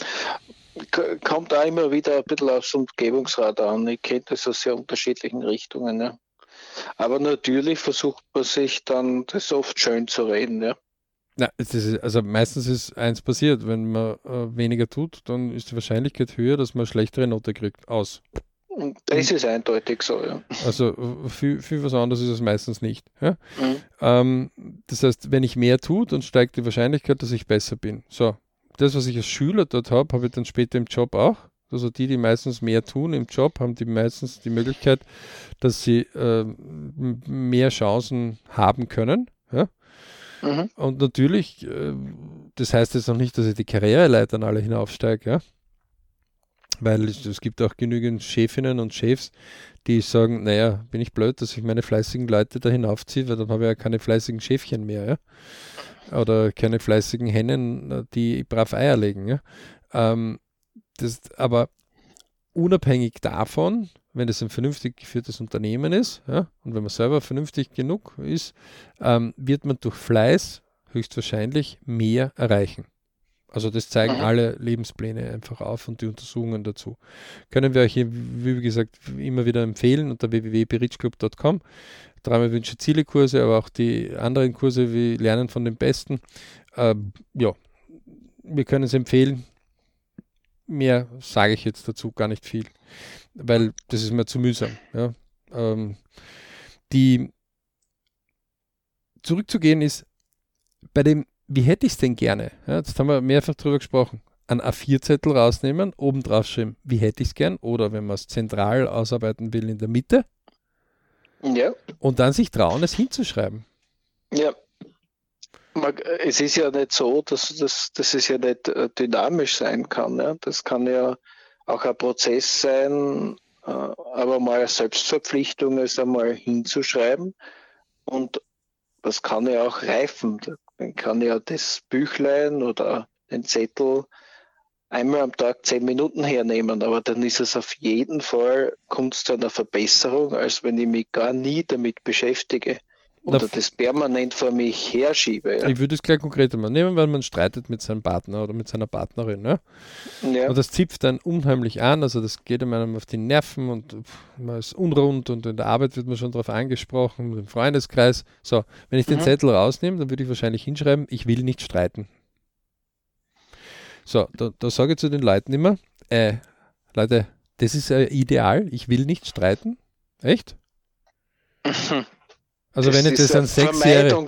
Kommt auch immer wieder ein bisschen aufs Umgebungsrat an. Ich kenne das aus sehr unterschiedlichen Richtungen. Ja. Aber natürlich versucht man sich dann das oft schön zu reden, ja. Ja, ist, also meistens ist eins passiert, wenn man äh, weniger tut, dann ist die Wahrscheinlichkeit höher, dass man eine schlechtere Note kriegt. Aus. Und das ist eindeutig so, ja. Also für, für was anderes ist es meistens nicht. Ja? Mhm. Ähm, das heißt, wenn ich mehr tue, dann steigt die Wahrscheinlichkeit, dass ich besser bin. So, das, was ich als Schüler dort habe, habe ich dann später im Job auch. Also die, die meistens mehr tun im Job, haben die meistens die Möglichkeit, dass sie äh, mehr Chancen haben können. Ja? Mhm. Und natürlich, äh, das heißt jetzt noch nicht, dass ich die Karriereleitern alle hinaufsteige, ja? weil es, es, gibt auch genügend Chefinnen und Chefs, die sagen, naja, bin ich blöd, dass ich meine fleißigen Leute da hinaufziehe, weil dann habe ich ja keine fleißigen Schäfchen mehr, ja? oder keine fleißigen Hennen, die brav Eier legen. Ja? Ähm, das, aber unabhängig davon, wenn es ein vernünftig geführtes Unternehmen ist ja, und wenn man selber vernünftig genug ist, ähm, wird man durch Fleiß höchstwahrscheinlich mehr erreichen. Also das zeigen mhm. alle Lebenspläne einfach auf und die Untersuchungen dazu. Können wir euch hier, wie gesagt, immer wieder empfehlen unter www.berichclub.com. Dreimal Wünsche Ziele Kurse, aber auch die anderen Kurse wie Lernen von den Besten. Ähm, ja, wir können es empfehlen mehr sage ich jetzt dazu gar nicht viel, weil das ist mir zu mühsam. Ja. Ähm, die zurückzugehen ist bei dem, wie hätte ich es denn gerne? Ja, jetzt haben wir mehrfach darüber gesprochen. Ein A4-Zettel rausnehmen, oben drauf schreiben, wie hätte ich es gern? Oder wenn man es zentral ausarbeiten will, in der Mitte. Ja. Und dann sich trauen, es hinzuschreiben. Ja es ist ja nicht so, dass, dass, dass es ja nicht äh, dynamisch sein kann. Ja? Das kann ja auch ein Prozess sein, äh, aber mal als Selbstverpflichtung es einmal hinzuschreiben und das kann ja auch reifen. Dann kann ja das Büchlein oder den Zettel einmal am Tag zehn Minuten hernehmen, aber dann ist es auf jeden Fall, zu einer Verbesserung, als wenn ich mich gar nie damit beschäftige oder das permanent vor mich herschiebe. Ja. Ich würde es gleich konkreter mal nehmen, weil man streitet mit seinem Partner oder mit seiner Partnerin. Ne? Ja. Und das zipft dann unheimlich an, also das geht einem auf die Nerven und man ist unrund und in der Arbeit wird man schon darauf angesprochen, im Freundeskreis. So, wenn ich den mhm. Zettel rausnehme, dann würde ich wahrscheinlich hinschreiben, ich will nicht streiten. So, da, da sage ich zu den Leuten immer, äh, Leute, das ist ein Ideal, ich will nicht streiten. Echt? Also das wenn ich das an sechs Jahre.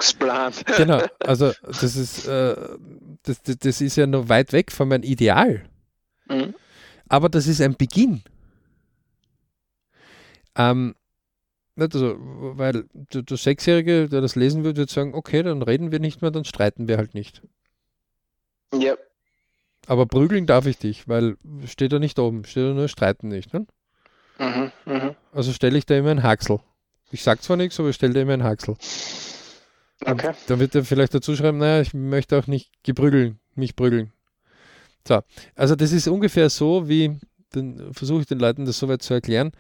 Genau, also das ist, äh, das, das, das, ist ja noch weit weg von meinem Ideal. Mhm. Aber das ist ein Beginn. Ähm, also, weil der, der Sechsjährige, der das lesen würde, würde sagen, okay, dann reden wir nicht mehr, dann streiten wir halt nicht. Ja. Aber prügeln darf ich dich, weil steht da nicht oben, steht da nur streiten nicht. Ne? Mhm, mh. Also stelle ich da immer ein Haxel. Ich sag zwar nichts, aber ich stelle dir immer einen Haxel. Okay. Und dann wird er vielleicht dazu schreiben, naja, ich möchte auch nicht geprügeln, mich prügeln. So, also das ist ungefähr so, wie, dann versuche ich den Leuten das soweit zu erklären.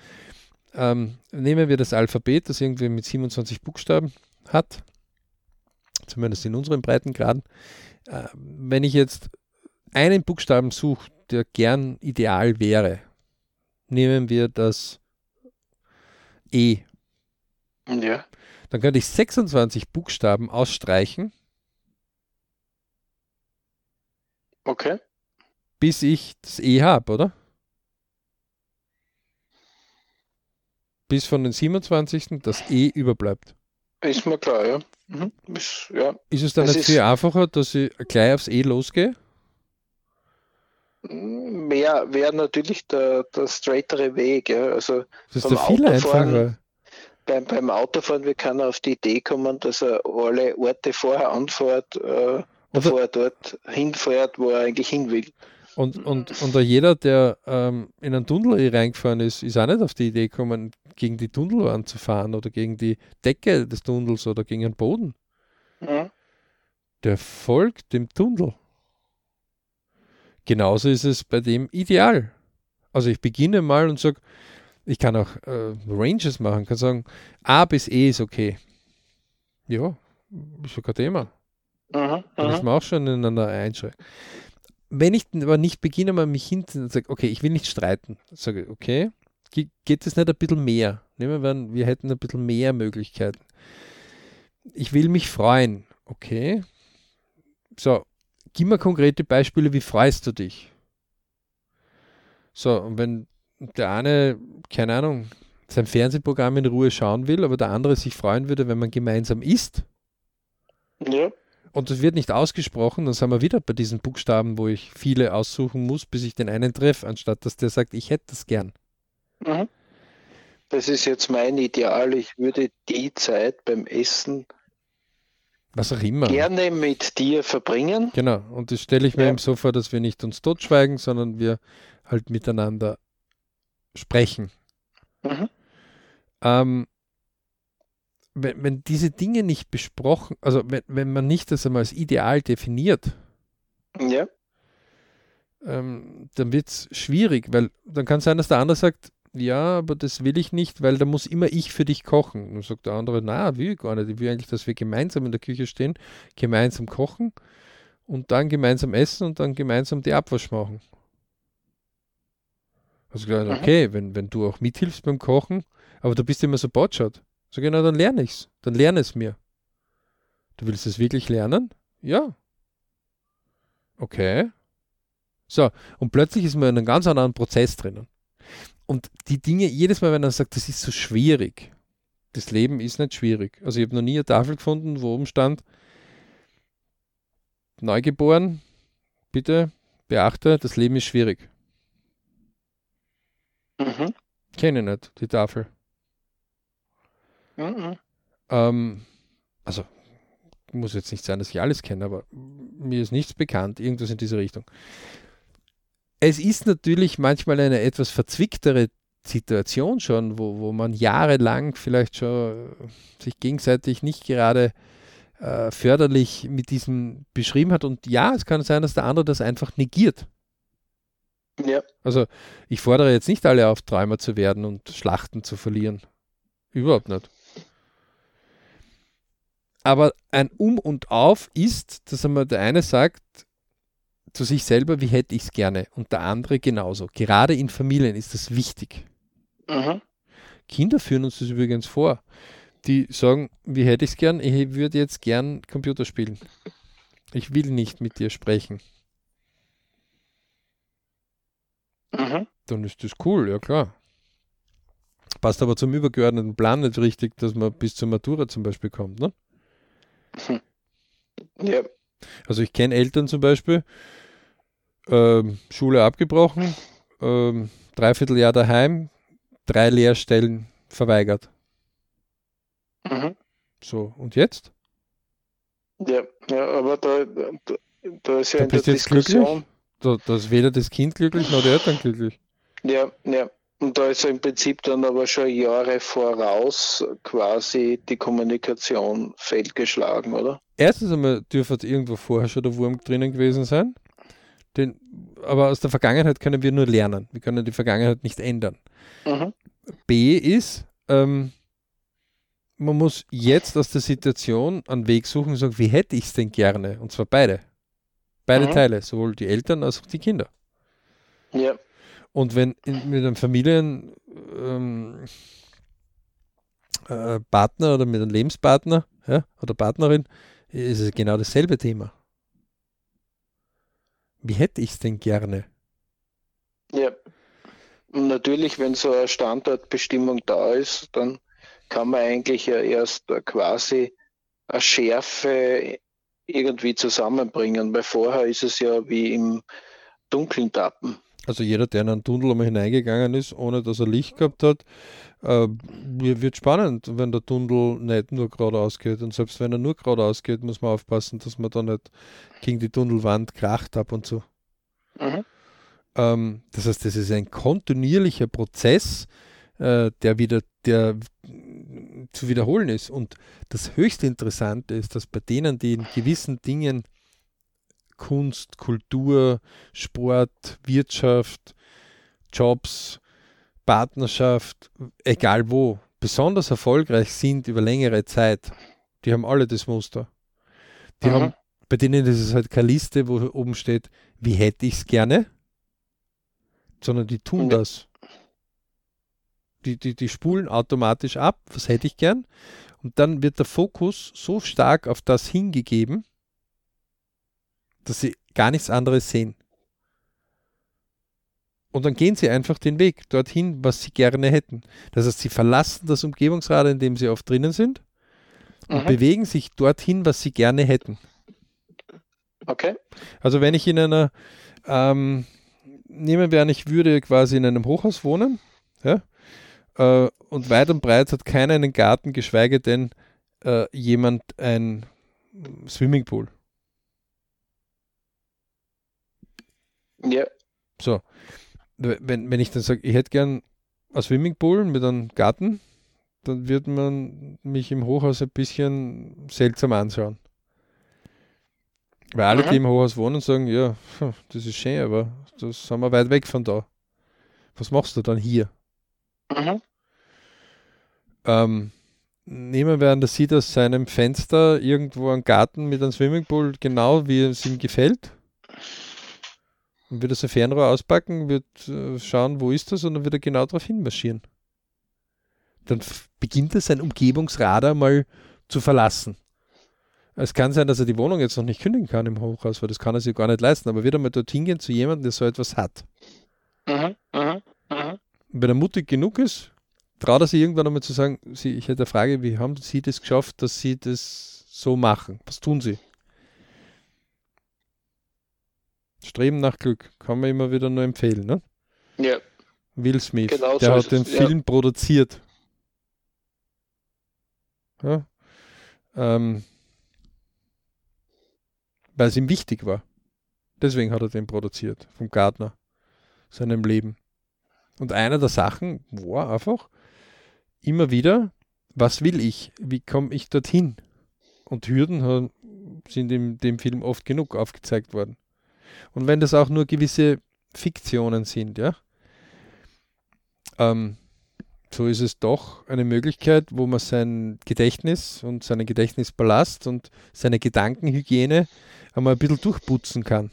Ähm, nehmen wir das Alphabet, das irgendwie mit 27 Buchstaben hat, zumindest in unseren Breitengraden. Äh, wenn ich jetzt einen Buchstaben suche, der gern ideal wäre, nehmen wir das E ja. Dann könnte ich 26 Buchstaben ausstreichen. Okay. Bis ich das E habe, oder? Bis von den 27. das E überbleibt. Ist mir klar, ja. Mhm. Ist, ja. ist es dann das nicht viel einfacher, dass ich gleich aufs E losgehe? Mehr wäre natürlich der, der straightere Weg. Ja. Also das ist der viel einfacher beim, beim Autofahren, wie kann er auf die Idee kommen, dass er alle Orte vorher anfährt, äh, bevor er dort hinfährt, wo er eigentlich hin will. Und, und, und jeder, der ähm, in einen Tunnel reingefahren ist, ist auch nicht auf die Idee gekommen, gegen die Tunnelwand zu fahren oder gegen die Decke des Tunnels oder gegen den Boden. Mhm. Der folgt dem Tunnel. Genauso ist es bei dem Ideal. Also ich beginne mal und sage, ich kann auch äh, Ranges machen, kann sagen, A bis E ist okay. Ja, ist ja kein Thema. Aha, Dann ist man auch schon ineinander einschränken. Wenn ich aber nicht beginne, mal mich hinten und sage, okay, ich will nicht streiten, sage okay, geht es nicht ein bisschen mehr? Nehmen wir an, wir hätten ein bisschen mehr Möglichkeiten. Ich will mich freuen, okay. So, gib mir konkrete Beispiele, wie freust du dich? So, und wenn der eine, keine Ahnung, sein Fernsehprogramm in Ruhe schauen will, aber der andere sich freuen würde, wenn man gemeinsam isst. Ja. Und das wird nicht ausgesprochen, dann sind wir wieder bei diesen Buchstaben, wo ich viele aussuchen muss, bis ich den einen treffe, anstatt dass der sagt, ich hätte das gern. Mhm. Das ist jetzt mein Ideal. Ich würde die Zeit beim Essen was auch immer. Gerne mit dir verbringen. Genau, und das stelle ich mir ja. eben so vor, dass wir nicht uns totschweigen, sondern wir halt miteinander sprechen. Mhm. Ähm, wenn, wenn, diese Dinge nicht besprochen, also wenn, wenn man nicht das einmal als Ideal definiert, ja. ähm, dann wird es schwierig, weil dann kann es sein, dass der andere sagt, ja, aber das will ich nicht, weil da muss immer ich für dich kochen. Und dann sagt der andere, na, will ich gar nicht. Ich will eigentlich, dass wir gemeinsam in der Küche stehen, gemeinsam kochen und dann gemeinsam essen und dann gemeinsam die Abwasch machen. Also gesagt, mhm. okay, wenn, wenn du auch mithilfst beim Kochen, aber du bist immer so botschert. So genau, dann lerne ich's. Dann lerne es mir. Du willst es wirklich lernen? Ja. Okay. So, und plötzlich ist man in einem ganz anderen Prozess drinnen. Und die Dinge, jedes Mal, wenn er sagt, das ist so schwierig, das Leben ist nicht schwierig. Also ich habe noch nie eine Tafel gefunden, wo oben stand, Neugeboren, bitte beachte, das Leben ist schwierig. Mhm. Kenne ich nicht, die Tafel. Mhm. Ähm, also, muss jetzt nicht sein, dass ich alles kenne, aber mir ist nichts bekannt, irgendwas in diese Richtung. Es ist natürlich manchmal eine etwas verzwicktere Situation schon, wo, wo man jahrelang vielleicht schon sich gegenseitig nicht gerade äh, förderlich mit diesem beschrieben hat. Und ja, es kann sein, dass der andere das einfach negiert. Ja. Also ich fordere jetzt nicht alle auf, Träumer zu werden und Schlachten zu verlieren. Überhaupt nicht. Aber ein Um und Auf ist, dass einmal der eine sagt zu sich selber, wie hätte ich es gerne, und der andere genauso. Gerade in Familien ist das wichtig. Mhm. Kinder führen uns das übrigens vor. Die sagen, wie hätte ich es gern? Ich würde jetzt gern Computer spielen. Ich will nicht mit dir sprechen. Mhm. Dann ist das cool, ja klar. Passt aber zum übergeordneten Plan nicht richtig, dass man bis zur Matura zum Beispiel kommt. Ne? Ja. Also ich kenne Eltern zum Beispiel, ähm, Schule abgebrochen, ähm, dreiviertel Jahr daheim, drei Lehrstellen verweigert. Mhm. So, und jetzt? Ja, ja, aber da, da, da ist ja Da in der bist du jetzt Diskussion. Da, da ist weder das Kind glücklich noch die Eltern glücklich. Ja, ja. Und da ist im Prinzip dann aber schon Jahre voraus quasi die Kommunikation fehlgeschlagen, oder? Erstens einmal dürfte irgendwo vorher schon der Wurm drinnen gewesen sein. Den, aber aus der Vergangenheit können wir nur lernen. Wir können die Vergangenheit nicht ändern. Mhm. B ist, ähm, man muss jetzt aus der Situation einen Weg suchen und sagen, wie hätte ich es denn gerne? Und zwar beide. Beide Mhm. Teile, sowohl die Eltern als auch die Kinder. Ja, Und wenn in, mit einem Familien ähm, äh, oder mit einem Lebenspartner ja, oder Partnerin ist es genau dasselbe Thema. Wie hätte ich es denn gerne? ja. Und natürlich, wenn so eine Standortbestimmung da ist, dann kann man eigentlich ja erst quasi eine Schärfe irgendwie zusammenbringen, weil vorher ist es ja wie im Dunkeln tappen. Also jeder, der in einen Tunnel einmal hineingegangen ist, ohne dass er Licht gehabt hat, äh, wird spannend, wenn der Tunnel nicht nur geradeaus geht. Und selbst wenn er nur geradeaus geht, muss man aufpassen, dass man da nicht gegen die Tunnelwand kracht ab und zu. Mhm. Ähm, das heißt, das ist ein kontinuierlicher Prozess, äh, der wieder der zu wiederholen ist. Und das höchst Interessante ist, dass bei denen, die in gewissen Dingen Kunst, Kultur, Sport, Wirtschaft, Jobs, Partnerschaft, egal wo, besonders erfolgreich sind über längere Zeit, die haben alle das Muster. Die Mhm. haben, bei denen ist es halt keine Liste, wo oben steht, wie hätte ich es gerne, sondern die tun das. Die, die, die spulen automatisch ab, was hätte ich gern, und dann wird der Fokus so stark auf das hingegeben, dass sie gar nichts anderes sehen. Und dann gehen sie einfach den Weg dorthin, was sie gerne hätten. Das heißt, sie verlassen das Umgebungsrad, in dem sie oft drinnen sind, und Mhm. bewegen sich dorthin, was sie gerne hätten. Okay. Also wenn ich in einer, ähm, nehmen wir an, ich würde quasi in einem Hochhaus wohnen, ja, äh, und weit und breit hat keiner einen Garten, geschweige denn äh, jemand ein Swimmingpool. Ja. So, wenn, wenn ich dann sage, ich hätte gern ein Swimmingpool mit einem Garten, dann wird man mich im Hochhaus ein bisschen seltsam anschauen. Weil alle, Mhm. die im Hochhaus wohnen, sagen, ja, das ist schön, aber das sind wir weit weg von da. Was machst du dann hier? Mhm. Ähm, nehmen wir an, der sieht aus seinem Fenster irgendwo einen Garten mit einem Swimmingpool, genau wie es ihm gefällt. Und wird er sein Fernrohr auspacken, wird äh, schauen, wo ist das, und dann wird er genau darauf hinmarschieren. Dann beginnt er sein Umgebungsradar mal zu verlassen. Es kann sein, dass er die Wohnung jetzt noch nicht kündigen kann im Hochhaus, weil das kann er sich gar nicht leisten, aber wird er mal dorthin gehen zu jemandem, der so etwas hat. Mhm. Mhm. Mhm. Wenn er mutig genug ist, traut er sich irgendwann einmal zu sagen, sie, ich hätte eine Frage, wie haben Sie das geschafft, dass Sie das so machen? Was tun Sie? Streben nach Glück, kann man immer wieder nur empfehlen. Ne? Ja. Will Smith, Genau der so hat den es, ja. Film produziert. Ja. Ähm, weil es ihm wichtig war. Deswegen hat er den produziert, vom Gardner, seinem Leben. Und einer der Sachen war einfach immer wieder, was will ich? Wie komme ich dorthin? Und Hürden sind in dem Film oft genug aufgezeigt worden. Und wenn das auch nur gewisse Fiktionen sind, ja, ähm, so ist es doch eine Möglichkeit, wo man sein Gedächtnis und seinen Gedächtnispalast und seine Gedankenhygiene einmal ein bisschen durchputzen kann.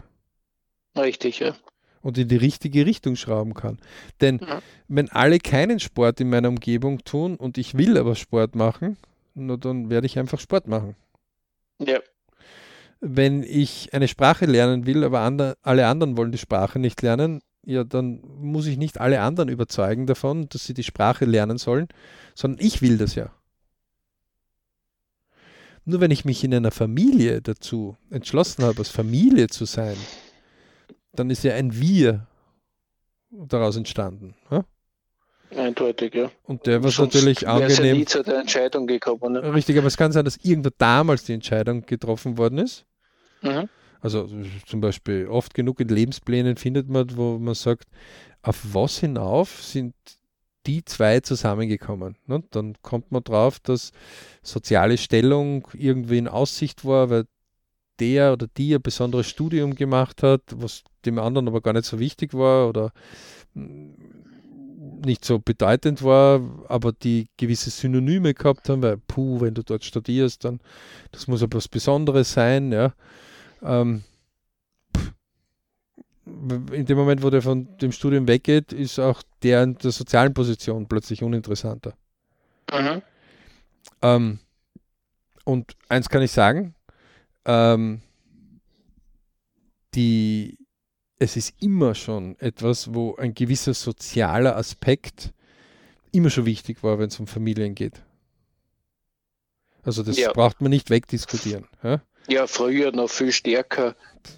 Richtig, ja. Und in die richtige Richtung schrauben kann. Denn ja. wenn alle keinen Sport in meiner Umgebung tun und ich will aber Sport machen, nur dann werde ich einfach Sport machen. Ja. Wenn ich eine Sprache lernen will, aber andre, alle anderen wollen die Sprache nicht lernen, ja, dann muss ich nicht alle anderen überzeugen davon, dass sie die Sprache lernen sollen, sondern ich will das ja. Nur wenn ich mich in einer Familie dazu entschlossen habe, als Familie zu sein, dann ist ja ein Wir daraus entstanden. Ja? Eindeutig, ja. Und der war natürlich angenehm. Ja nie zu der Entscheidung gekommen. Ne? Richtig, aber es kann sein, dass irgendwann damals die Entscheidung getroffen worden ist. Mhm. Also zum Beispiel oft genug in Lebensplänen findet man, wo man sagt, auf was hinauf sind die zwei zusammengekommen. Ne? Dann kommt man drauf, dass soziale Stellung irgendwie in Aussicht war, weil der oder die ein besonderes Studium gemacht hat, was dem anderen aber gar nicht so wichtig war oder hm, nicht so bedeutend war, aber die gewisse Synonyme gehabt haben, weil, puh, wenn du dort studierst, dann das muss etwas Besonderes sein, ja. Ähm, in dem Moment, wo der von dem Studium weggeht, ist auch der in der sozialen Position plötzlich uninteressanter. Mhm. Ähm, und eins kann ich sagen, ähm, die, es ist immer schon etwas, wo ein gewisser sozialer Aspekt immer schon wichtig war, wenn es um Familien geht. Also das ja. braucht man nicht wegdiskutieren. Ja? Ja, früher noch viel stärker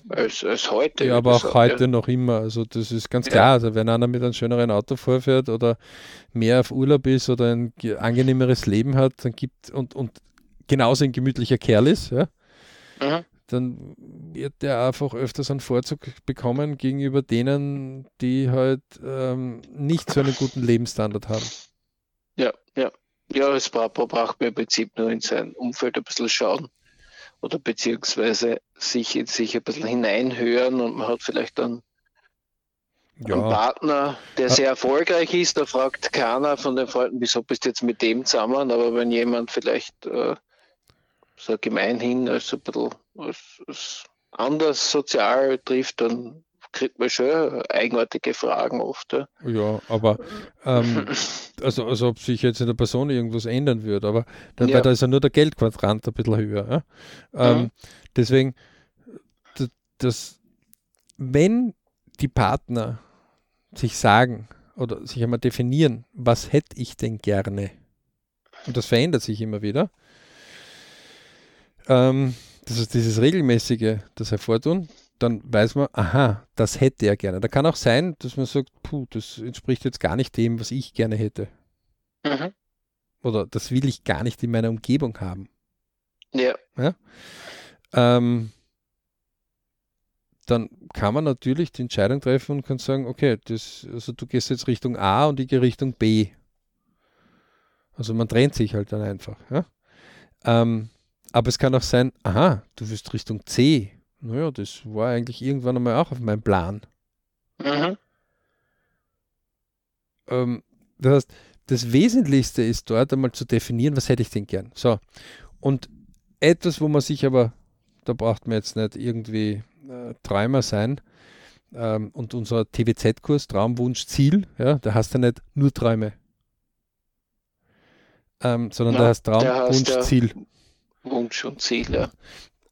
als, als heute. Ja, aber auch sagen, heute ja. noch immer. Also das ist ganz klar. Also wenn einer mit einem schöneren Auto vorfährt oder mehr auf Urlaub ist oder ein angenehmeres Leben hat, dann gibt und, und genauso ein gemütlicher Kerl ist, ja, mhm. Dann wird der einfach öfters einen Vorzug bekommen gegenüber denen, die halt ähm, nicht so einen guten Lebensstandard haben. Ja, ja. Ja, es braucht, braucht man im Prinzip nur in sein Umfeld ein bisschen schauen oder beziehungsweise sich in sich ein bisschen hineinhören und man hat vielleicht dann ja. einen Partner, der sehr erfolgreich ist, da fragt keiner von den Freunden, wieso bist du jetzt mit dem zusammen, aber wenn jemand vielleicht äh, so gemeinhin als ein bisschen als, als anders sozial trifft, dann kriegt man schon eigenartige Fragen oft. Ja, ja aber ähm, also, also ob sich jetzt in der Person irgendwas ändern würde, aber da, ja. da ist ja nur der Geldquadrant ein bisschen höher. Ja? Ähm, mhm. Deswegen, das, wenn die Partner sich sagen oder sich einmal definieren, was hätte ich denn gerne? Und das verändert sich immer wieder. Ähm, das ist dieses regelmäßige, das Hervortun, dann weiß man, aha, das hätte er gerne. Da kann auch sein, dass man sagt, puh, das entspricht jetzt gar nicht dem, was ich gerne hätte. Mhm. Oder das will ich gar nicht in meiner Umgebung haben. Ja. ja? Ähm, dann kann man natürlich die Entscheidung treffen und kann sagen, okay, das, also du gehst jetzt Richtung A und ich gehe Richtung B. Also man trennt sich halt dann einfach. Ja? Ähm, aber es kann auch sein, aha, du wirst Richtung C naja, das war eigentlich irgendwann einmal auch auf meinem Plan. Mhm. Ähm, das heißt, das Wesentlichste ist dort einmal zu definieren, was hätte ich denn gern. So. Und etwas, wo man sich aber, da braucht man jetzt nicht irgendwie äh, Träumer sein. Ähm, und unser TWZ-Kurs Traumwunsch Ziel, ja, da hast du nicht nur Träume. Ähm, sondern ja, da hast Traumwunsch Ziel. Wunsch und Ziel, ja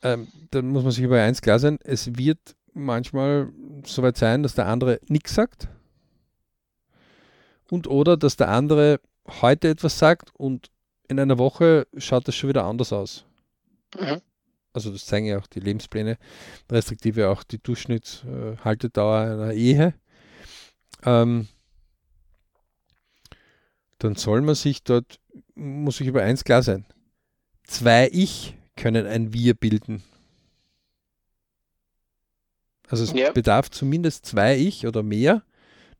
ähm, dann muss man sich über eins klar sein, es wird manchmal soweit sein, dass der andere nichts sagt und oder dass der andere heute etwas sagt und in einer Woche schaut das schon wieder anders aus. Mhm. Also das zeigen ja auch die Lebenspläne, respektive auch die Durchschnittshaltedauer einer Ehe. Ähm, dann soll man sich dort, muss sich über eins klar sein. Zwei Ich können ein Wir bilden. Also es ja. bedarf zumindest zwei Ich oder mehr,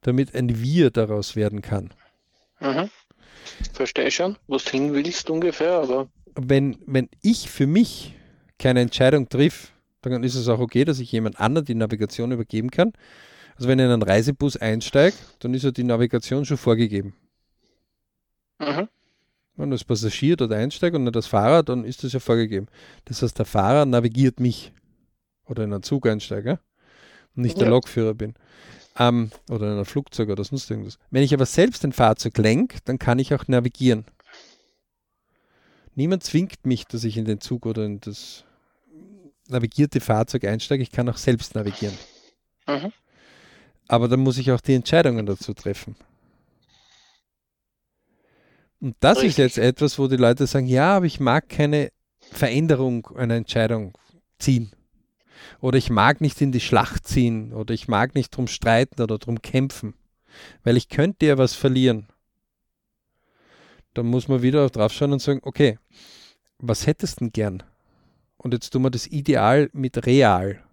damit ein Wir daraus werden kann. Mhm. Verstehe schon, wo du hin willst ungefähr, aber. Wenn, wenn ich für mich keine Entscheidung triff, dann ist es auch okay, dass ich jemand anderen die Navigation übergeben kann. Also wenn ich in einen Reisebus einsteige, dann ist ja die Navigation schon vorgegeben. Mhm. Wenn das Passagier dort einsteigt und nicht das Fahrer, dann ist das ja vorgegeben. Das heißt, der Fahrer navigiert mich. Oder in einen Zug einsteige und nicht ja. der Lokführer bin. Ähm, oder in ein Flugzeug oder sonst irgendwas. Wenn ich aber selbst ein Fahrzeug lenke, dann kann ich auch navigieren. Niemand zwingt mich, dass ich in den Zug oder in das navigierte Fahrzeug einsteige. Ich kann auch selbst navigieren. Mhm. Aber dann muss ich auch die Entscheidungen dazu treffen. Und das Richtig. ist jetzt etwas, wo die Leute sagen, ja, aber ich mag keine Veränderung einer Entscheidung ziehen. Oder ich mag nicht in die Schlacht ziehen. Oder ich mag nicht drum streiten oder drum kämpfen. Weil ich könnte ja was verlieren. Dann muss man wieder drauf schauen und sagen, okay, was hättest du denn gern? Und jetzt tun wir das Ideal mit real.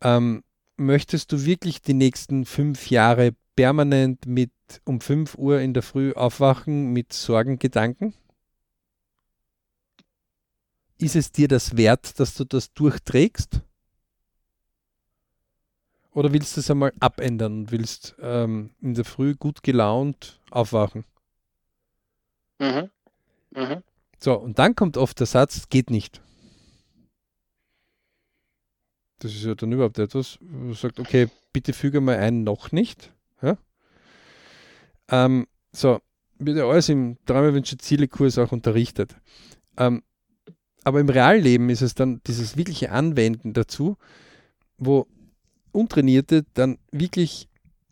Ähm, möchtest du wirklich die nächsten fünf Jahre permanent mit um 5 Uhr in der Früh aufwachen mit Sorgengedanken? Ist es dir das wert, dass du das durchträgst? Oder willst du es einmal abändern und willst ähm, in der Früh gut gelaunt aufwachen? Mhm. Mhm. So, und dann kommt oft der Satz, geht nicht. Das ist ja dann überhaupt etwas, wo man sagt, okay, bitte füge mal ein, noch nicht. Ähm, so, wird ja alles im Träumewünsche Ziele-Kurs auch unterrichtet. Ähm, aber im Realleben ist es dann dieses wirkliche Anwenden dazu, wo Untrainierte dann wirklich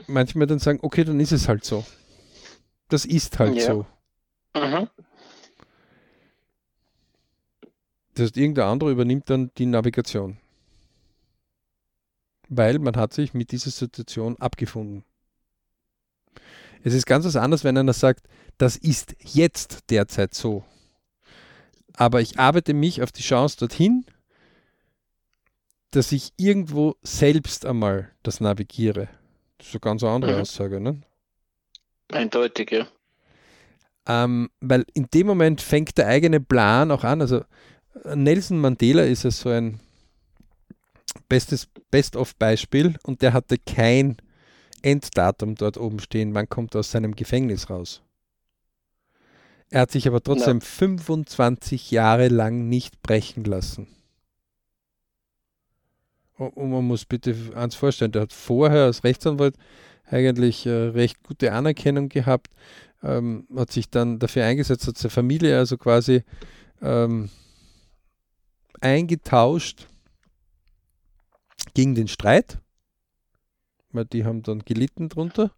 manchmal dann sagen, okay, dann ist es halt so. Das ist halt ja. so. Mhm. Das heißt, irgendein anderer übernimmt dann die Navigation. Weil man hat sich mit dieser Situation abgefunden. Es ist ganz was anderes, wenn einer sagt, das ist jetzt derzeit so. Aber ich arbeite mich auf die Chance dorthin, dass ich irgendwo selbst einmal das navigiere. Das ist eine ganz andere mhm. Aussage, ne? Eindeutig, ja. Ähm, weil in dem Moment fängt der eigene Plan auch an. Also Nelson Mandela ist ja so ein bestes Best-of-Beispiel und der hatte kein Enddatum dort oben stehen, wann kommt er aus seinem Gefängnis raus. Er hat sich aber trotzdem no. 25 Jahre lang nicht brechen lassen. Und man muss bitte eins vorstellen, der hat vorher als Rechtsanwalt eigentlich äh, recht gute Anerkennung gehabt, ähm, hat sich dann dafür eingesetzt, hat seine Familie also quasi ähm, eingetauscht gegen den Streit weil die haben dann gelitten drunter,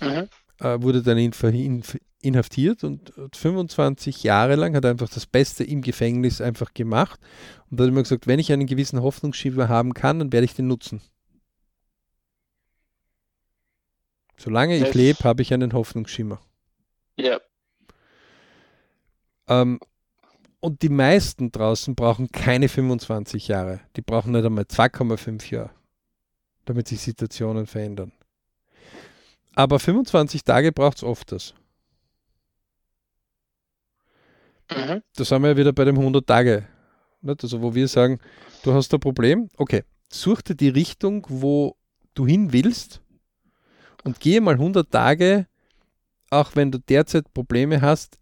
mhm. äh, wurde dann in, in, inhaftiert und 25 Jahre lang hat er einfach das Beste im Gefängnis einfach gemacht und hat immer gesagt, wenn ich einen gewissen Hoffnungsschieber haben kann, dann werde ich den nutzen. Solange ich lebe, habe ich einen Hoffnungsschimmer. Ja. Ähm, und die meisten draußen brauchen keine 25 Jahre. Die brauchen nicht einmal 2,5 Jahre damit sich Situationen verändern. Aber 25 Tage braucht es oft das. Mhm. Da sind wir ja wieder bei dem 100 Tage. Nicht? Also wo wir sagen, du hast ein Problem, okay, such dir die Richtung, wo du hin willst und gehe mal 100 Tage, auch wenn du derzeit Probleme hast,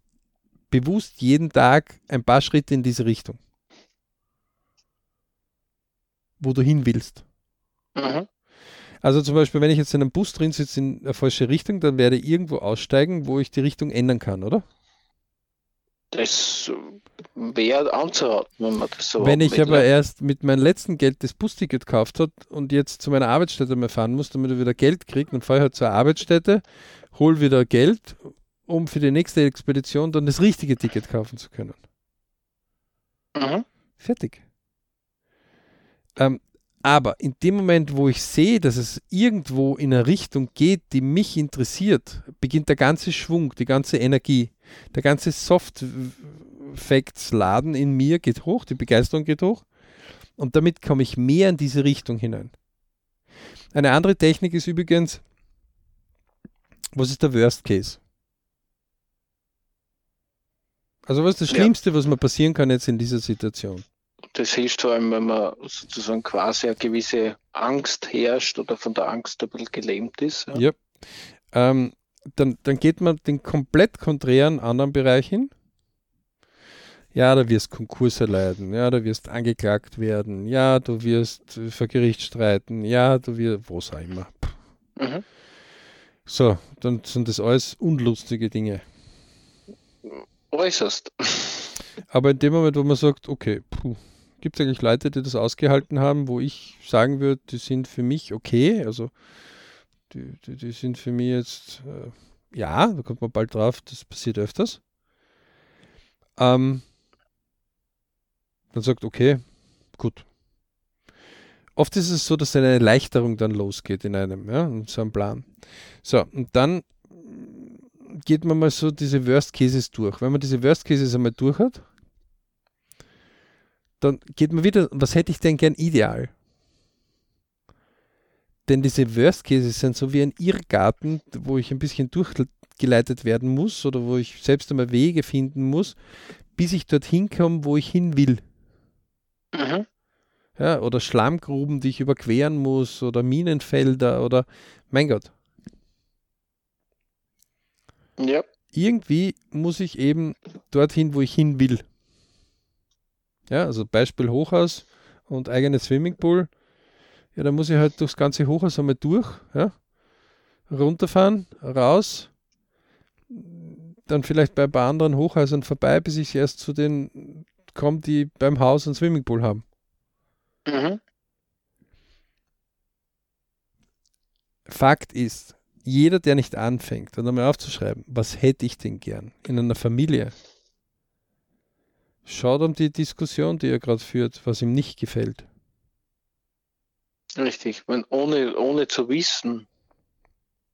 bewusst jeden Tag ein paar Schritte in diese Richtung, wo du hin willst. Mhm. Also zum Beispiel, wenn ich jetzt in einem Bus drin sitze in eine falsche Richtung, dann werde ich irgendwo aussteigen, wo ich die Richtung ändern kann, oder? Das wäre anzuraten, wenn man das so Wenn ich aber erst mit meinem letzten Geld das Busticket gekauft habe und jetzt zu meiner Arbeitsstätte mal fahren muss, damit ich wieder Geld kriege, dann fahre ich halt zur Arbeitsstätte, hole wieder Geld, um für die nächste Expedition dann das richtige Ticket kaufen zu können. Mhm. Fertig. Ähm, aber in dem Moment, wo ich sehe, dass es irgendwo in eine Richtung geht, die mich interessiert, beginnt der ganze Schwung, die ganze Energie, der ganze Soft-Facts-Laden in mir geht hoch, die Begeisterung geht hoch und damit komme ich mehr in diese Richtung hinein. Eine andere Technik ist übrigens, was ist der Worst Case? Also was ist das Schlimmste, ja. was mir passieren kann jetzt in dieser Situation? Das hilft vor allem, wenn man sozusagen quasi eine gewisse Angst herrscht oder von der Angst ein bisschen gelähmt ist. Ja. ja. Ähm, dann, dann geht man den komplett konträren anderen Bereich hin. Ja, da wirst Konkurse leiden, ja, da wirst angeklagt werden, ja, du wirst vor Gericht streiten, ja, du wirst, was auch immer. Mhm. So, dann sind das alles unlustige Dinge. Äußerst. Aber in dem Moment, wo man sagt, okay, gibt es eigentlich Leute, die das ausgehalten haben, wo ich sagen würde, die sind für mich okay, also die, die, die sind für mich jetzt, äh, ja, da kommt man bald drauf, das passiert öfters. Ähm, dann sagt, okay, gut. Oft ist es so, dass eine Erleichterung dann losgeht in einem, ja, in so einem Plan. So, und dann geht man mal so diese Worst Cases durch. Wenn man diese Worst Cases einmal durch hat, dann geht man wieder, was hätte ich denn gern ideal? Denn diese Worst Cases sind so wie ein Irrgarten, wo ich ein bisschen durchgeleitet werden muss oder wo ich selbst einmal Wege finden muss, bis ich dorthin komme, wo ich hin will. Mhm. Ja, oder Schlammgruben, die ich überqueren muss, oder Minenfelder, oder mein Gott. Ja. Irgendwie muss ich eben dorthin, wo ich hin will. Ja, also Beispiel Hochhaus und eigenes Swimmingpool. Ja, da muss ich halt durchs ganze Hochhaus einmal durch, ja, runterfahren, raus, dann vielleicht bei ein paar anderen Hochhäusern vorbei, bis ich erst zu den komme, die beim Haus einen Swimmingpool haben. Mhm. Fakt ist, jeder, der nicht anfängt, und einmal aufzuschreiben, was hätte ich denn gern in einer Familie, schaut um die Diskussion, die er gerade führt, was ihm nicht gefällt. Richtig, wenn ohne, ohne zu wissen,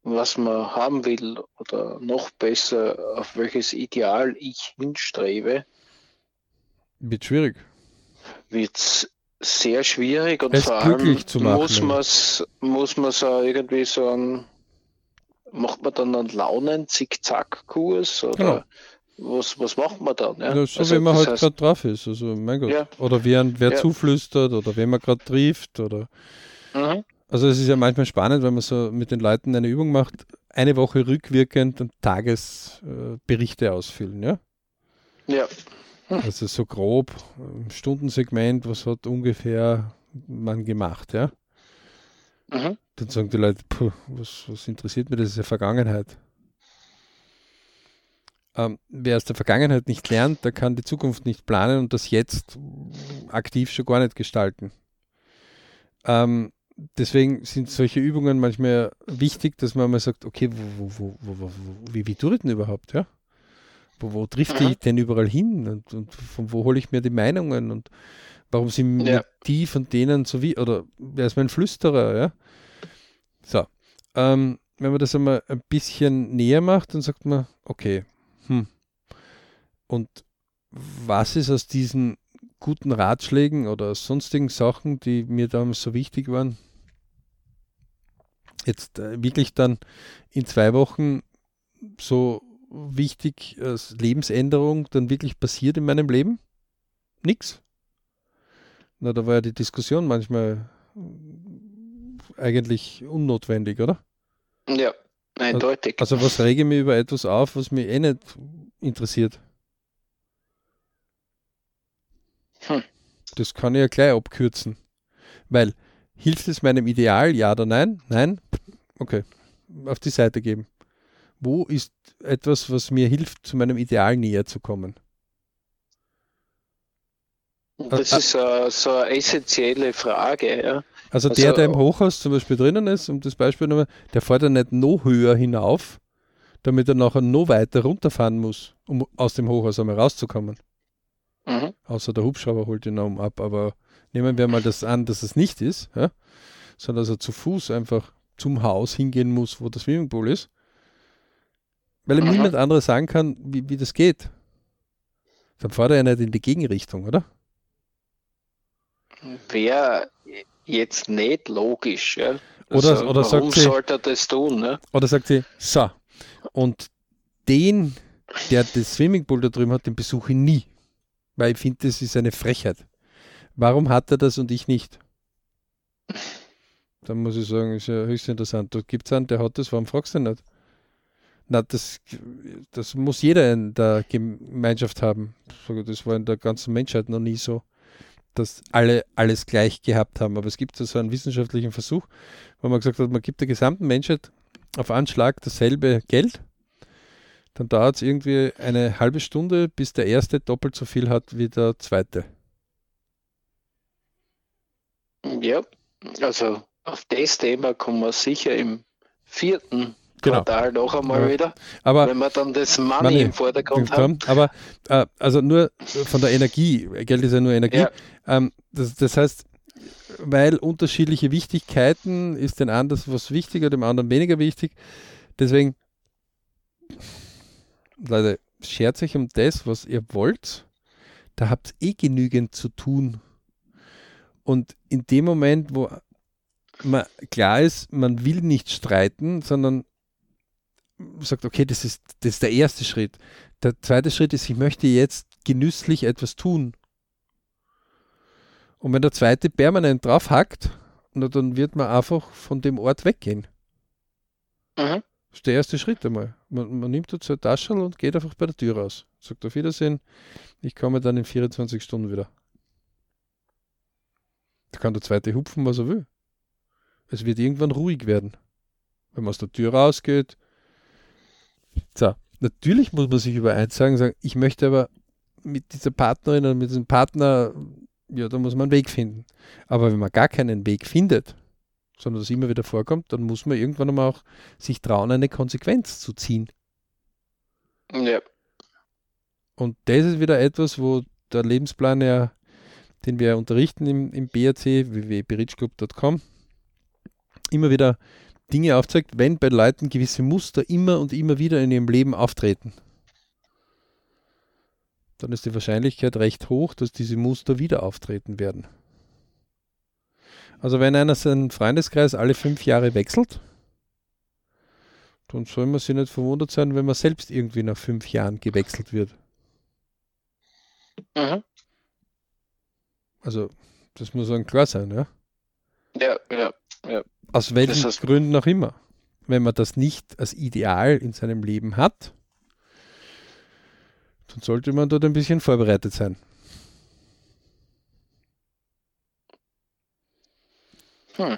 was man haben will oder noch besser, auf welches Ideal ich hinstrebe, wird schwierig. Wird sehr schwierig und es vor allem muss man muss man so irgendwie so ein, macht man dann einen Launen-Zickzack-Kurs oder genau. Was, was macht man dann? Ja? ja so also, wie man halt gerade drauf ist, also mein Gott. Ja. Oder wer, wer ja. zuflüstert oder wen man gerade trifft oder mhm. also es ist ja manchmal spannend, wenn man so mit den Leuten eine Übung macht, eine Woche rückwirkend und Tagesberichte äh, ausfüllen, ja? Ja. Also so grob, im Stundensegment, was hat ungefähr man gemacht, ja? Mhm. Dann sagen die Leute, puh, was, was interessiert mich, das ist ja Vergangenheit. Ähm, wer aus der Vergangenheit nicht lernt, der kann die Zukunft nicht planen und das jetzt aktiv schon gar nicht gestalten. Ähm, deswegen sind solche Übungen manchmal wichtig, dass man mal sagt, okay, wo, wo, wo, wie, wie tut denn überhaupt, ja? wo, wo trifft mhm. ich denn überall hin und, und von wo hole ich mir die Meinungen und warum sind ja. die von denen so wie, oder wer ist mein Flüsterer, ja? So, ähm, wenn man das einmal ein bisschen näher macht, dann sagt man, okay, hm. Und was ist aus diesen guten Ratschlägen oder sonstigen Sachen, die mir damals so wichtig waren, jetzt äh, wirklich dann in zwei Wochen so wichtig als Lebensänderung dann wirklich passiert in meinem Leben? Nix. Na, da war ja die Diskussion manchmal eigentlich unnotwendig, oder? Ja, eindeutig. Also, also was rege mich über etwas auf, was mich eh nicht interessiert? Hm. Das kann ich ja gleich abkürzen. Weil, hilft es meinem Ideal, ja oder nein? Nein? Okay. Auf die Seite geben. Wo ist etwas, was mir hilft, zu meinem Ideal näher zu kommen? Das ist uh, so eine essentielle Frage. Ja. Also, also, der, der im Hochhaus zum Beispiel drinnen ist, um das Beispiel nochmal, der fährt ja nicht noch höher hinauf, damit er nachher noch weiter runterfahren muss, um aus dem Hochhaus einmal rauszukommen. Mhm. Außer der Hubschrauber holt ihn um ab, aber nehmen wir mal das an, dass es nicht ist, ja? sondern dass er zu Fuß einfach zum Haus hingehen muss, wo das Swimmingpool ist weil ihm mhm. niemand anderes sagen kann, wie, wie das geht. Dann fährt er ja nicht in die Gegenrichtung, oder? Wäre jetzt nicht logisch, ja. Oder, Also, oder warum sagt sie, sollte er das tun? Ne? oder sagt sie, so, und den, der das Swimmingpool da drüben hat, den besuche ich nie. Weil ich finde, das ist eine Frechheit. Warum hat er das und ich nicht? Dann muss ich sagen, ist ja höchst interessant. Da gibt es einen, der hat das, warum fragst du ihn nicht? Na, das, das muss jeder in der Gemeinschaft haben. Das war in der ganzen Menschheit noch nie so, dass alle alles gleich gehabt haben. Aber es gibt so einen wissenschaftlichen Versuch, wo man gesagt hat, man gibt der gesamten Menschheit auf Anschlag dasselbe Geld. Dann dauert es irgendwie eine halbe Stunde, bis der erste doppelt so viel hat wie der zweite. Ja, also auf das Thema kommen wir sicher im vierten Genau. Quartal noch einmal Ja. wieder, Aber wenn wir dann das Money, Money im Vordergrund haben. Aber äh, also nur von der Energie, Geld ist ja nur Energie. Ja. Ähm, das, das heißt, weil unterschiedliche Wichtigkeiten ist den das was wichtiger, dem anderen weniger wichtig. Deswegen, Leute, schert euch um das, was ihr wollt. Da habt ihr eh genügend zu tun. Und in dem Moment, wo man klar ist, man will nicht streiten, sondern sagt, okay, das ist, das ist der erste Schritt. Der zweite Schritt ist, ich möchte jetzt genüsslich etwas tun. Und wenn der zweite permanent drauf hackt, na, dann wird man einfach von dem Ort weggehen. Mhm. Das ist der erste Schritt einmal. Man, man nimmt dazu eine Tasche und geht einfach bei der Tür raus. Sagt auf Wiedersehen, ich komme dann in 24 Stunden wieder. Da kann der zweite hupfen, was er will. Es wird irgendwann ruhig werden. Wenn man aus der Tür rausgeht. So, natürlich muss man sich über eins sagen, sagen, ich möchte aber mit dieser Partnerin oder mit diesem Partner, ja, da muss man einen Weg finden. Aber wenn man gar keinen Weg findet, sondern das immer wieder vorkommt, dann muss man irgendwann einmal auch sich trauen, eine Konsequenz zu ziehen. Ja. Und das ist wieder etwas, wo der Lebensplan ja, den wir unterrichten im, im BRC, www.berichclub.com, immer wieder Dinge aufzeigt, wenn bei Leuten gewisse Muster immer und immer wieder in ihrem Leben auftreten. Dann ist die Wahrscheinlichkeit recht hoch, dass diese Muster wieder auftreten werden. Also wenn einer seinen Freundeskreis alle fünf Jahre wechselt, dann soll man sich nicht verwundert sein, wenn man selbst irgendwie nach fünf Jahren gewechselt wird. Mhm. Also, das muss dann klar sein, ja. Ja, ja. Aus welchen Das heißt- Gründen auch immer. Wenn man das nicht als Ideal in seinem Leben hat, dann sollte man dort ein bisschen vorbereitet sein. Hm.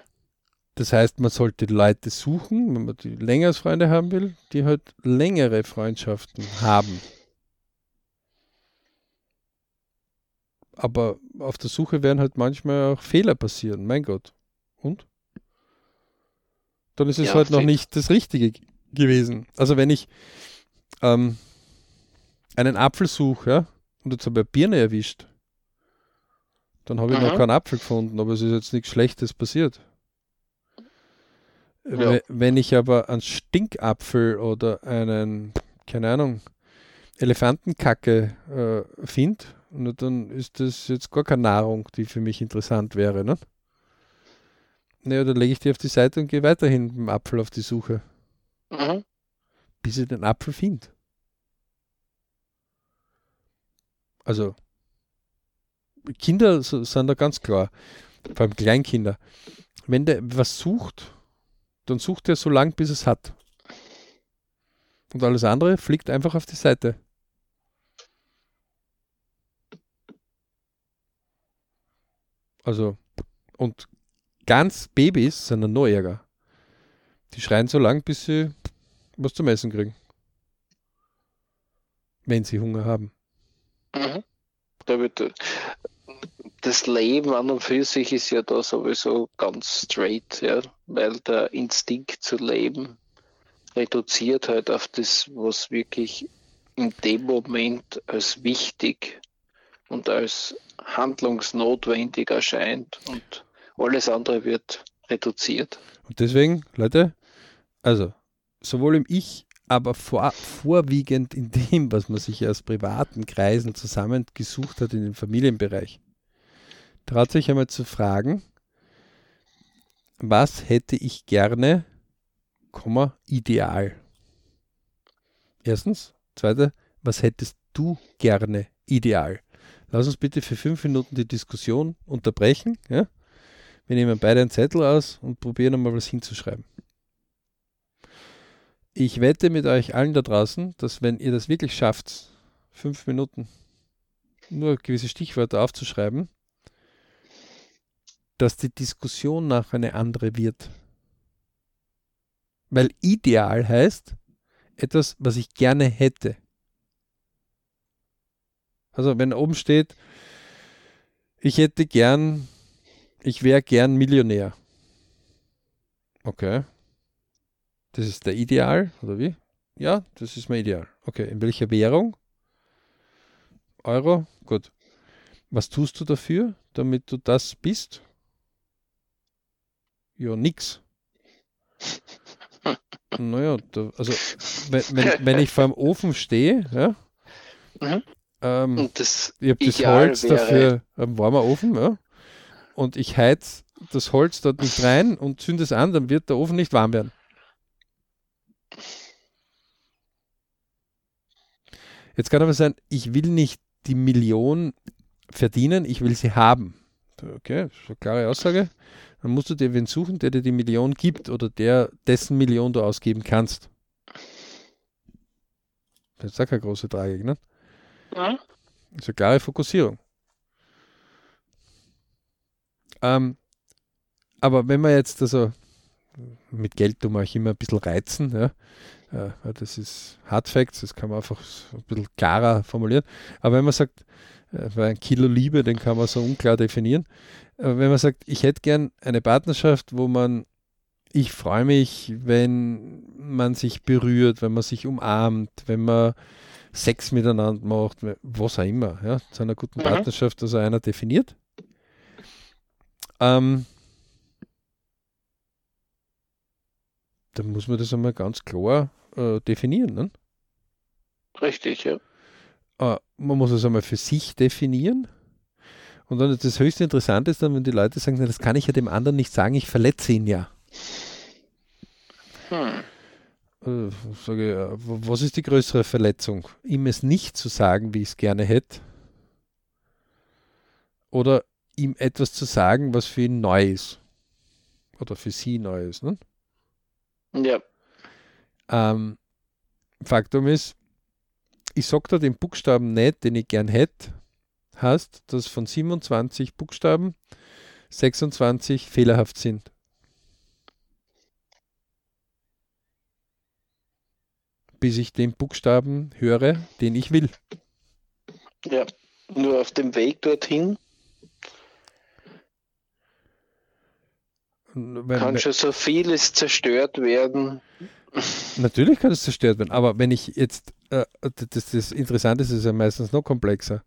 Das heißt, man sollte Leute suchen, wenn man die länger als Freunde haben will, die halt längere Freundschaften haben. Aber auf der Suche werden halt manchmal auch Fehler passieren, mein Gott. Und? Dann ist es Ja, halt noch nicht das Richtige gewesen. Also wenn ich ähm, einen Apfel suche, ja, und jetzt habe ich eine Birne erwischt, dann habe ich noch Mhm. keinen Apfel gefunden, aber es ist jetzt nichts Schlechtes passiert. Ja. We- Wenn ich aber einen Stinkapfel oder einen, keine Ahnung, Elefantenkacke äh, finde, dann ist das jetzt gar keine Nahrung, die für mich interessant wäre. Ne? Naja, dann lege ich die auf die Seite und gehe weiterhin mit dem Apfel auf die Suche, Mhm. bis ich den Apfel finde. Also, Kinder sind da ganz klar, vor allem Kleinkinder. Wenn der was sucht, dann sucht er so lang, bis es hat. Und alles andere fliegt einfach auf die Seite. Also, und ganz Babys sind dann noch ärger. Die schreien so lang, bis sie was zum Essen kriegen. Wenn sie Hunger haben. Mhm. Da wird, äh, das Leben an und für sich ist ja da sowieso ganz straight, ja, weil der Instinkt zu leben reduziert halt auf das, was wirklich in dem Moment als wichtig und als handlungsnotwendig erscheint und alles andere wird reduziert. Und deswegen, Leute, also sowohl im Ich, aber vor, vorwiegend in dem, was man sich aus privaten Kreisen zusammengesucht hat in den Familienbereich. Traut sich einmal zu fragen, was hätte ich gerne, Komma, ideal? Erstens. Zweite, was hättest du gerne ideal? Lass uns bitte für fünf Minuten die Diskussion unterbrechen. Ja? Wir nehmen beide einen Zettel aus und probieren mal was hinzuschreiben. Ich wette mit euch allen da draußen, dass wenn ihr das wirklich schafft, fünf Minuten nur gewisse Stichwörter aufzuschreiben, dass die Diskussion nach eine andere wird. Weil ideal heißt etwas, was ich gerne hätte. Also wenn oben steht, ich hätte gern, ich wäre gern Millionär. Okay. Das ist der Ideal, oder wie? Ja, das ist mein Ideal. Okay, in welcher Währung? Euro? Gut. Was tust du dafür, damit du das bist? Ja, nix. Naja, da, also wenn, wenn, wenn, ich vor dem Ofen stehe, ja, mhm. ähm, und das ich habe das Holz wäre. dafür, ein warmer Ofen, ja, und ich heiz das Holz dort nicht rein und zünde es an, dann wird der Ofen nicht warm werden. Jetzt kann aber sein, ich will nicht die Million verdienen, ich will sie haben. Okay, das ist eine klare Aussage. Dann musst du dir wen suchen, der dir die Million gibt oder der dessen Million du ausgeben kannst. Das ist auch keine große Tragik, ne? Ja. Das ist eine klare Fokussierung. Ähm, aber wenn man jetzt also mit Geld tun wir euch immer ein bisschen reizen, ja. ja. Das ist Hard Facts, das kann man einfach ein bisschen klarer formulieren. Aber wenn man sagt, weil äh, ein Kilo Liebe, den kann man so unklar definieren. Aber wenn man sagt, ich hätte gern eine Partnerschaft, wo man, ich freue mich, wenn man sich berührt, wenn man sich umarmt, wenn man Sex miteinander macht, was auch immer, ja, zu einer guten mhm. Partnerschaft, also einer definiert. Ähm, dann muss man das einmal ganz klar äh, definieren. Ne? Richtig, ja. Äh, man muss es einmal für sich definieren. Und dann das höchste Interessante ist dann, wenn die Leute sagen, das kann ich ja dem anderen nicht sagen, ich verletze ihn ja. Hm. Äh, sage, was ist die größere Verletzung? Ihm es nicht zu sagen, wie ich es gerne hätte? Oder ihm etwas zu sagen, was für ihn neu ist? Oder für sie neu ist, ne? Ja. Ähm, Faktum ist, ich sage da den Buchstaben nicht, den ich gern hätte, heißt, dass von 27 Buchstaben 26 fehlerhaft sind. Bis ich den Buchstaben höre, den ich will. Ja, nur auf dem Weg dorthin wenn, kann schon so vieles zerstört werden. Natürlich kann es zerstört werden, aber wenn ich jetzt, äh, das, das Interessante ist, ist ja meistens noch komplexer.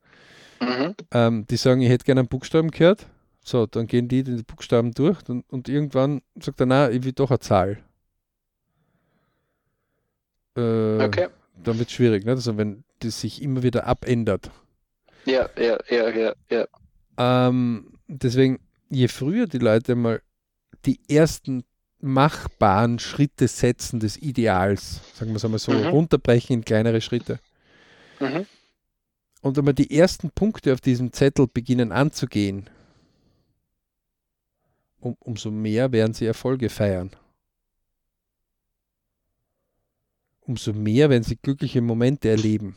Mhm. Ähm, die sagen, ich hätte gerne einen Buchstaben gehört. So, dann gehen die den Buchstaben durch und, und irgendwann sagt er, na, ich will doch eine Zahl. Äh, okay. Dann wird es schwierig, ne? also wenn das sich immer wieder abändert. Ja, ja, ja, ja, ja. Ähm, deswegen, je früher die Leute mal die ersten machbaren Schritte setzen des Ideals, sagen wir es einmal so, mhm. runterbrechen in kleinere Schritte. Mhm. Und einmal die ersten Punkte auf diesem Zettel beginnen anzugehen, um, umso mehr werden sie Erfolge feiern. Umso mehr werden sie glückliche Momente erleben.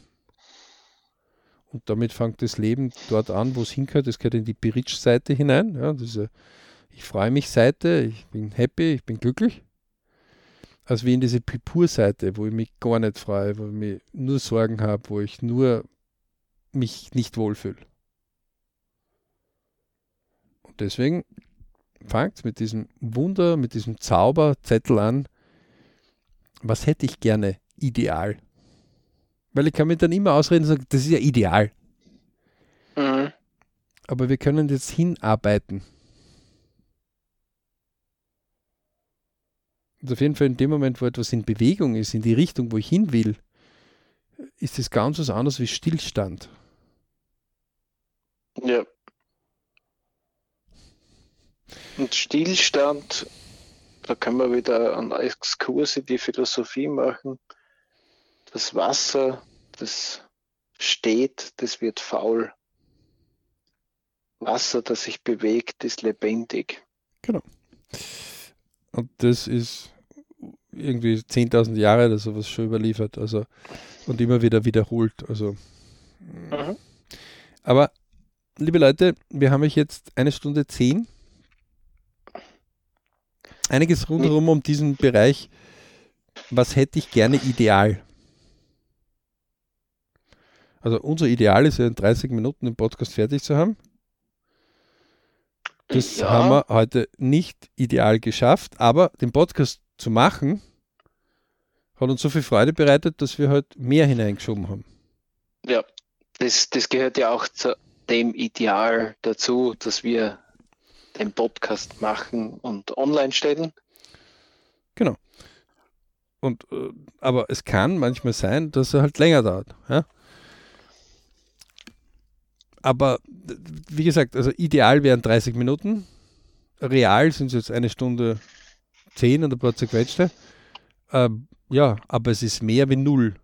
Und damit fängt das Leben dort an, wo es hingehört. Es gehört in die Biritsch-Seite hinein. Ja, diese ich freue mich Seite, ich bin happy, ich bin glücklich. Als wie in diese Pipur-Seite, wo ich mich gar nicht freue, wo ich mich nur Sorgen habe, wo ich nur mich nicht wohlfühle. Und deswegen fangt mit diesem Wunder, mit diesem Zauberzettel an, was hätte ich gerne ideal? Weil ich kann mir dann immer ausreden und sagen, das ist ja ideal. Mhm. Aber wir können jetzt hinarbeiten. Und auf jeden Fall in dem Moment, wo etwas in Bewegung ist, in die Richtung, wo ich hin will, ist es ganz was anderes wie Stillstand. Ja. Und Stillstand da können wir wieder einen Exkurs in die Philosophie machen. Das Wasser, das steht, das wird faul. Wasser, das sich bewegt, ist lebendig. Genau. Und das ist irgendwie 10.000 Jahre oder sowas schon überliefert. Also, und immer wieder wiederholt. Also, mhm. Aber, liebe Leute, wir haben euch jetzt eine Stunde zehn. Einiges rundherum um diesen Bereich. Was hätte ich gerne ideal? Also unser Ideal ist ja in 30 Minuten den Podcast fertig zu haben. Das ja. haben wir heute nicht ideal geschafft, aber den Podcast zu machen hat uns so viel Freude bereitet, dass wir heute mehr hineingeschoben haben. Ja, das, das gehört ja auch zu dem Ideal dazu, dass wir den Podcast machen und online stellen. Genau. Und, äh, aber es kann manchmal sein, dass er halt länger dauert. Ja? aber wie gesagt, also ideal wären 30 Minuten. Real sind es jetzt eine Stunde 10 und ein paar zerquetschte. Ähm, ja, aber es ist mehr wie null.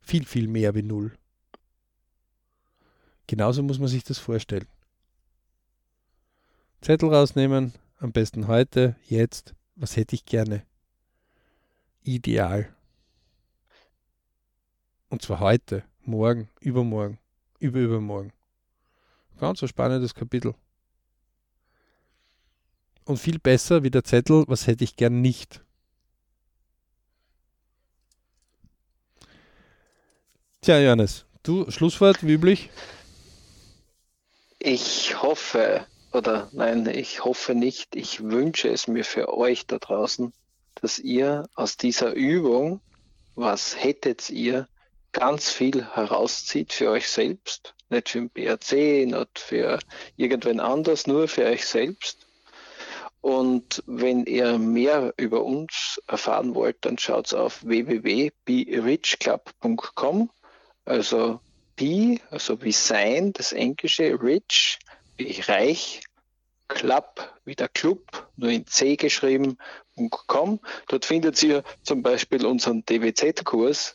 Viel, viel mehr wie null. Genauso muss man sich das vorstellen. Zettel rausnehmen, am besten heute, jetzt. Was hätte ich gerne? Ideal. Und zwar heute, morgen, übermorgen über übermorgen. Ganz ein spannendes Kapitel. Und viel besser wie der Zettel, was hätte ich gern nicht. Tja, Johannes, du Schlusswort wie üblich? Ich hoffe, oder nein, ich hoffe nicht, ich wünsche es mir für euch da draußen, dass ihr aus dieser Übung, was hättet ihr, ganz viel herauszieht für euch selbst, nicht für den BRC, nicht für irgendwen anders, nur für euch selbst. Und wenn ihr mehr über uns erfahren wollt, dann schaut auf www.berichclub.com. Also be, also wie sein, das englische rich, wie reich, club, wie der Club, nur in C geschrieben.com. Dort findet ihr zum Beispiel unseren DWZ-Kurs,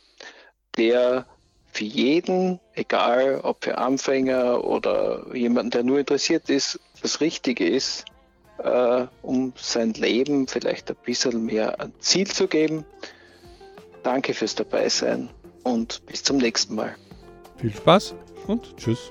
der für jeden, egal ob für Anfänger oder jemanden, der nur interessiert ist, das Richtige ist, äh, um sein Leben vielleicht ein bisschen mehr ein Ziel zu geben. Danke fürs Dabeisein und bis zum nächsten Mal. Viel Spaß und tschüss.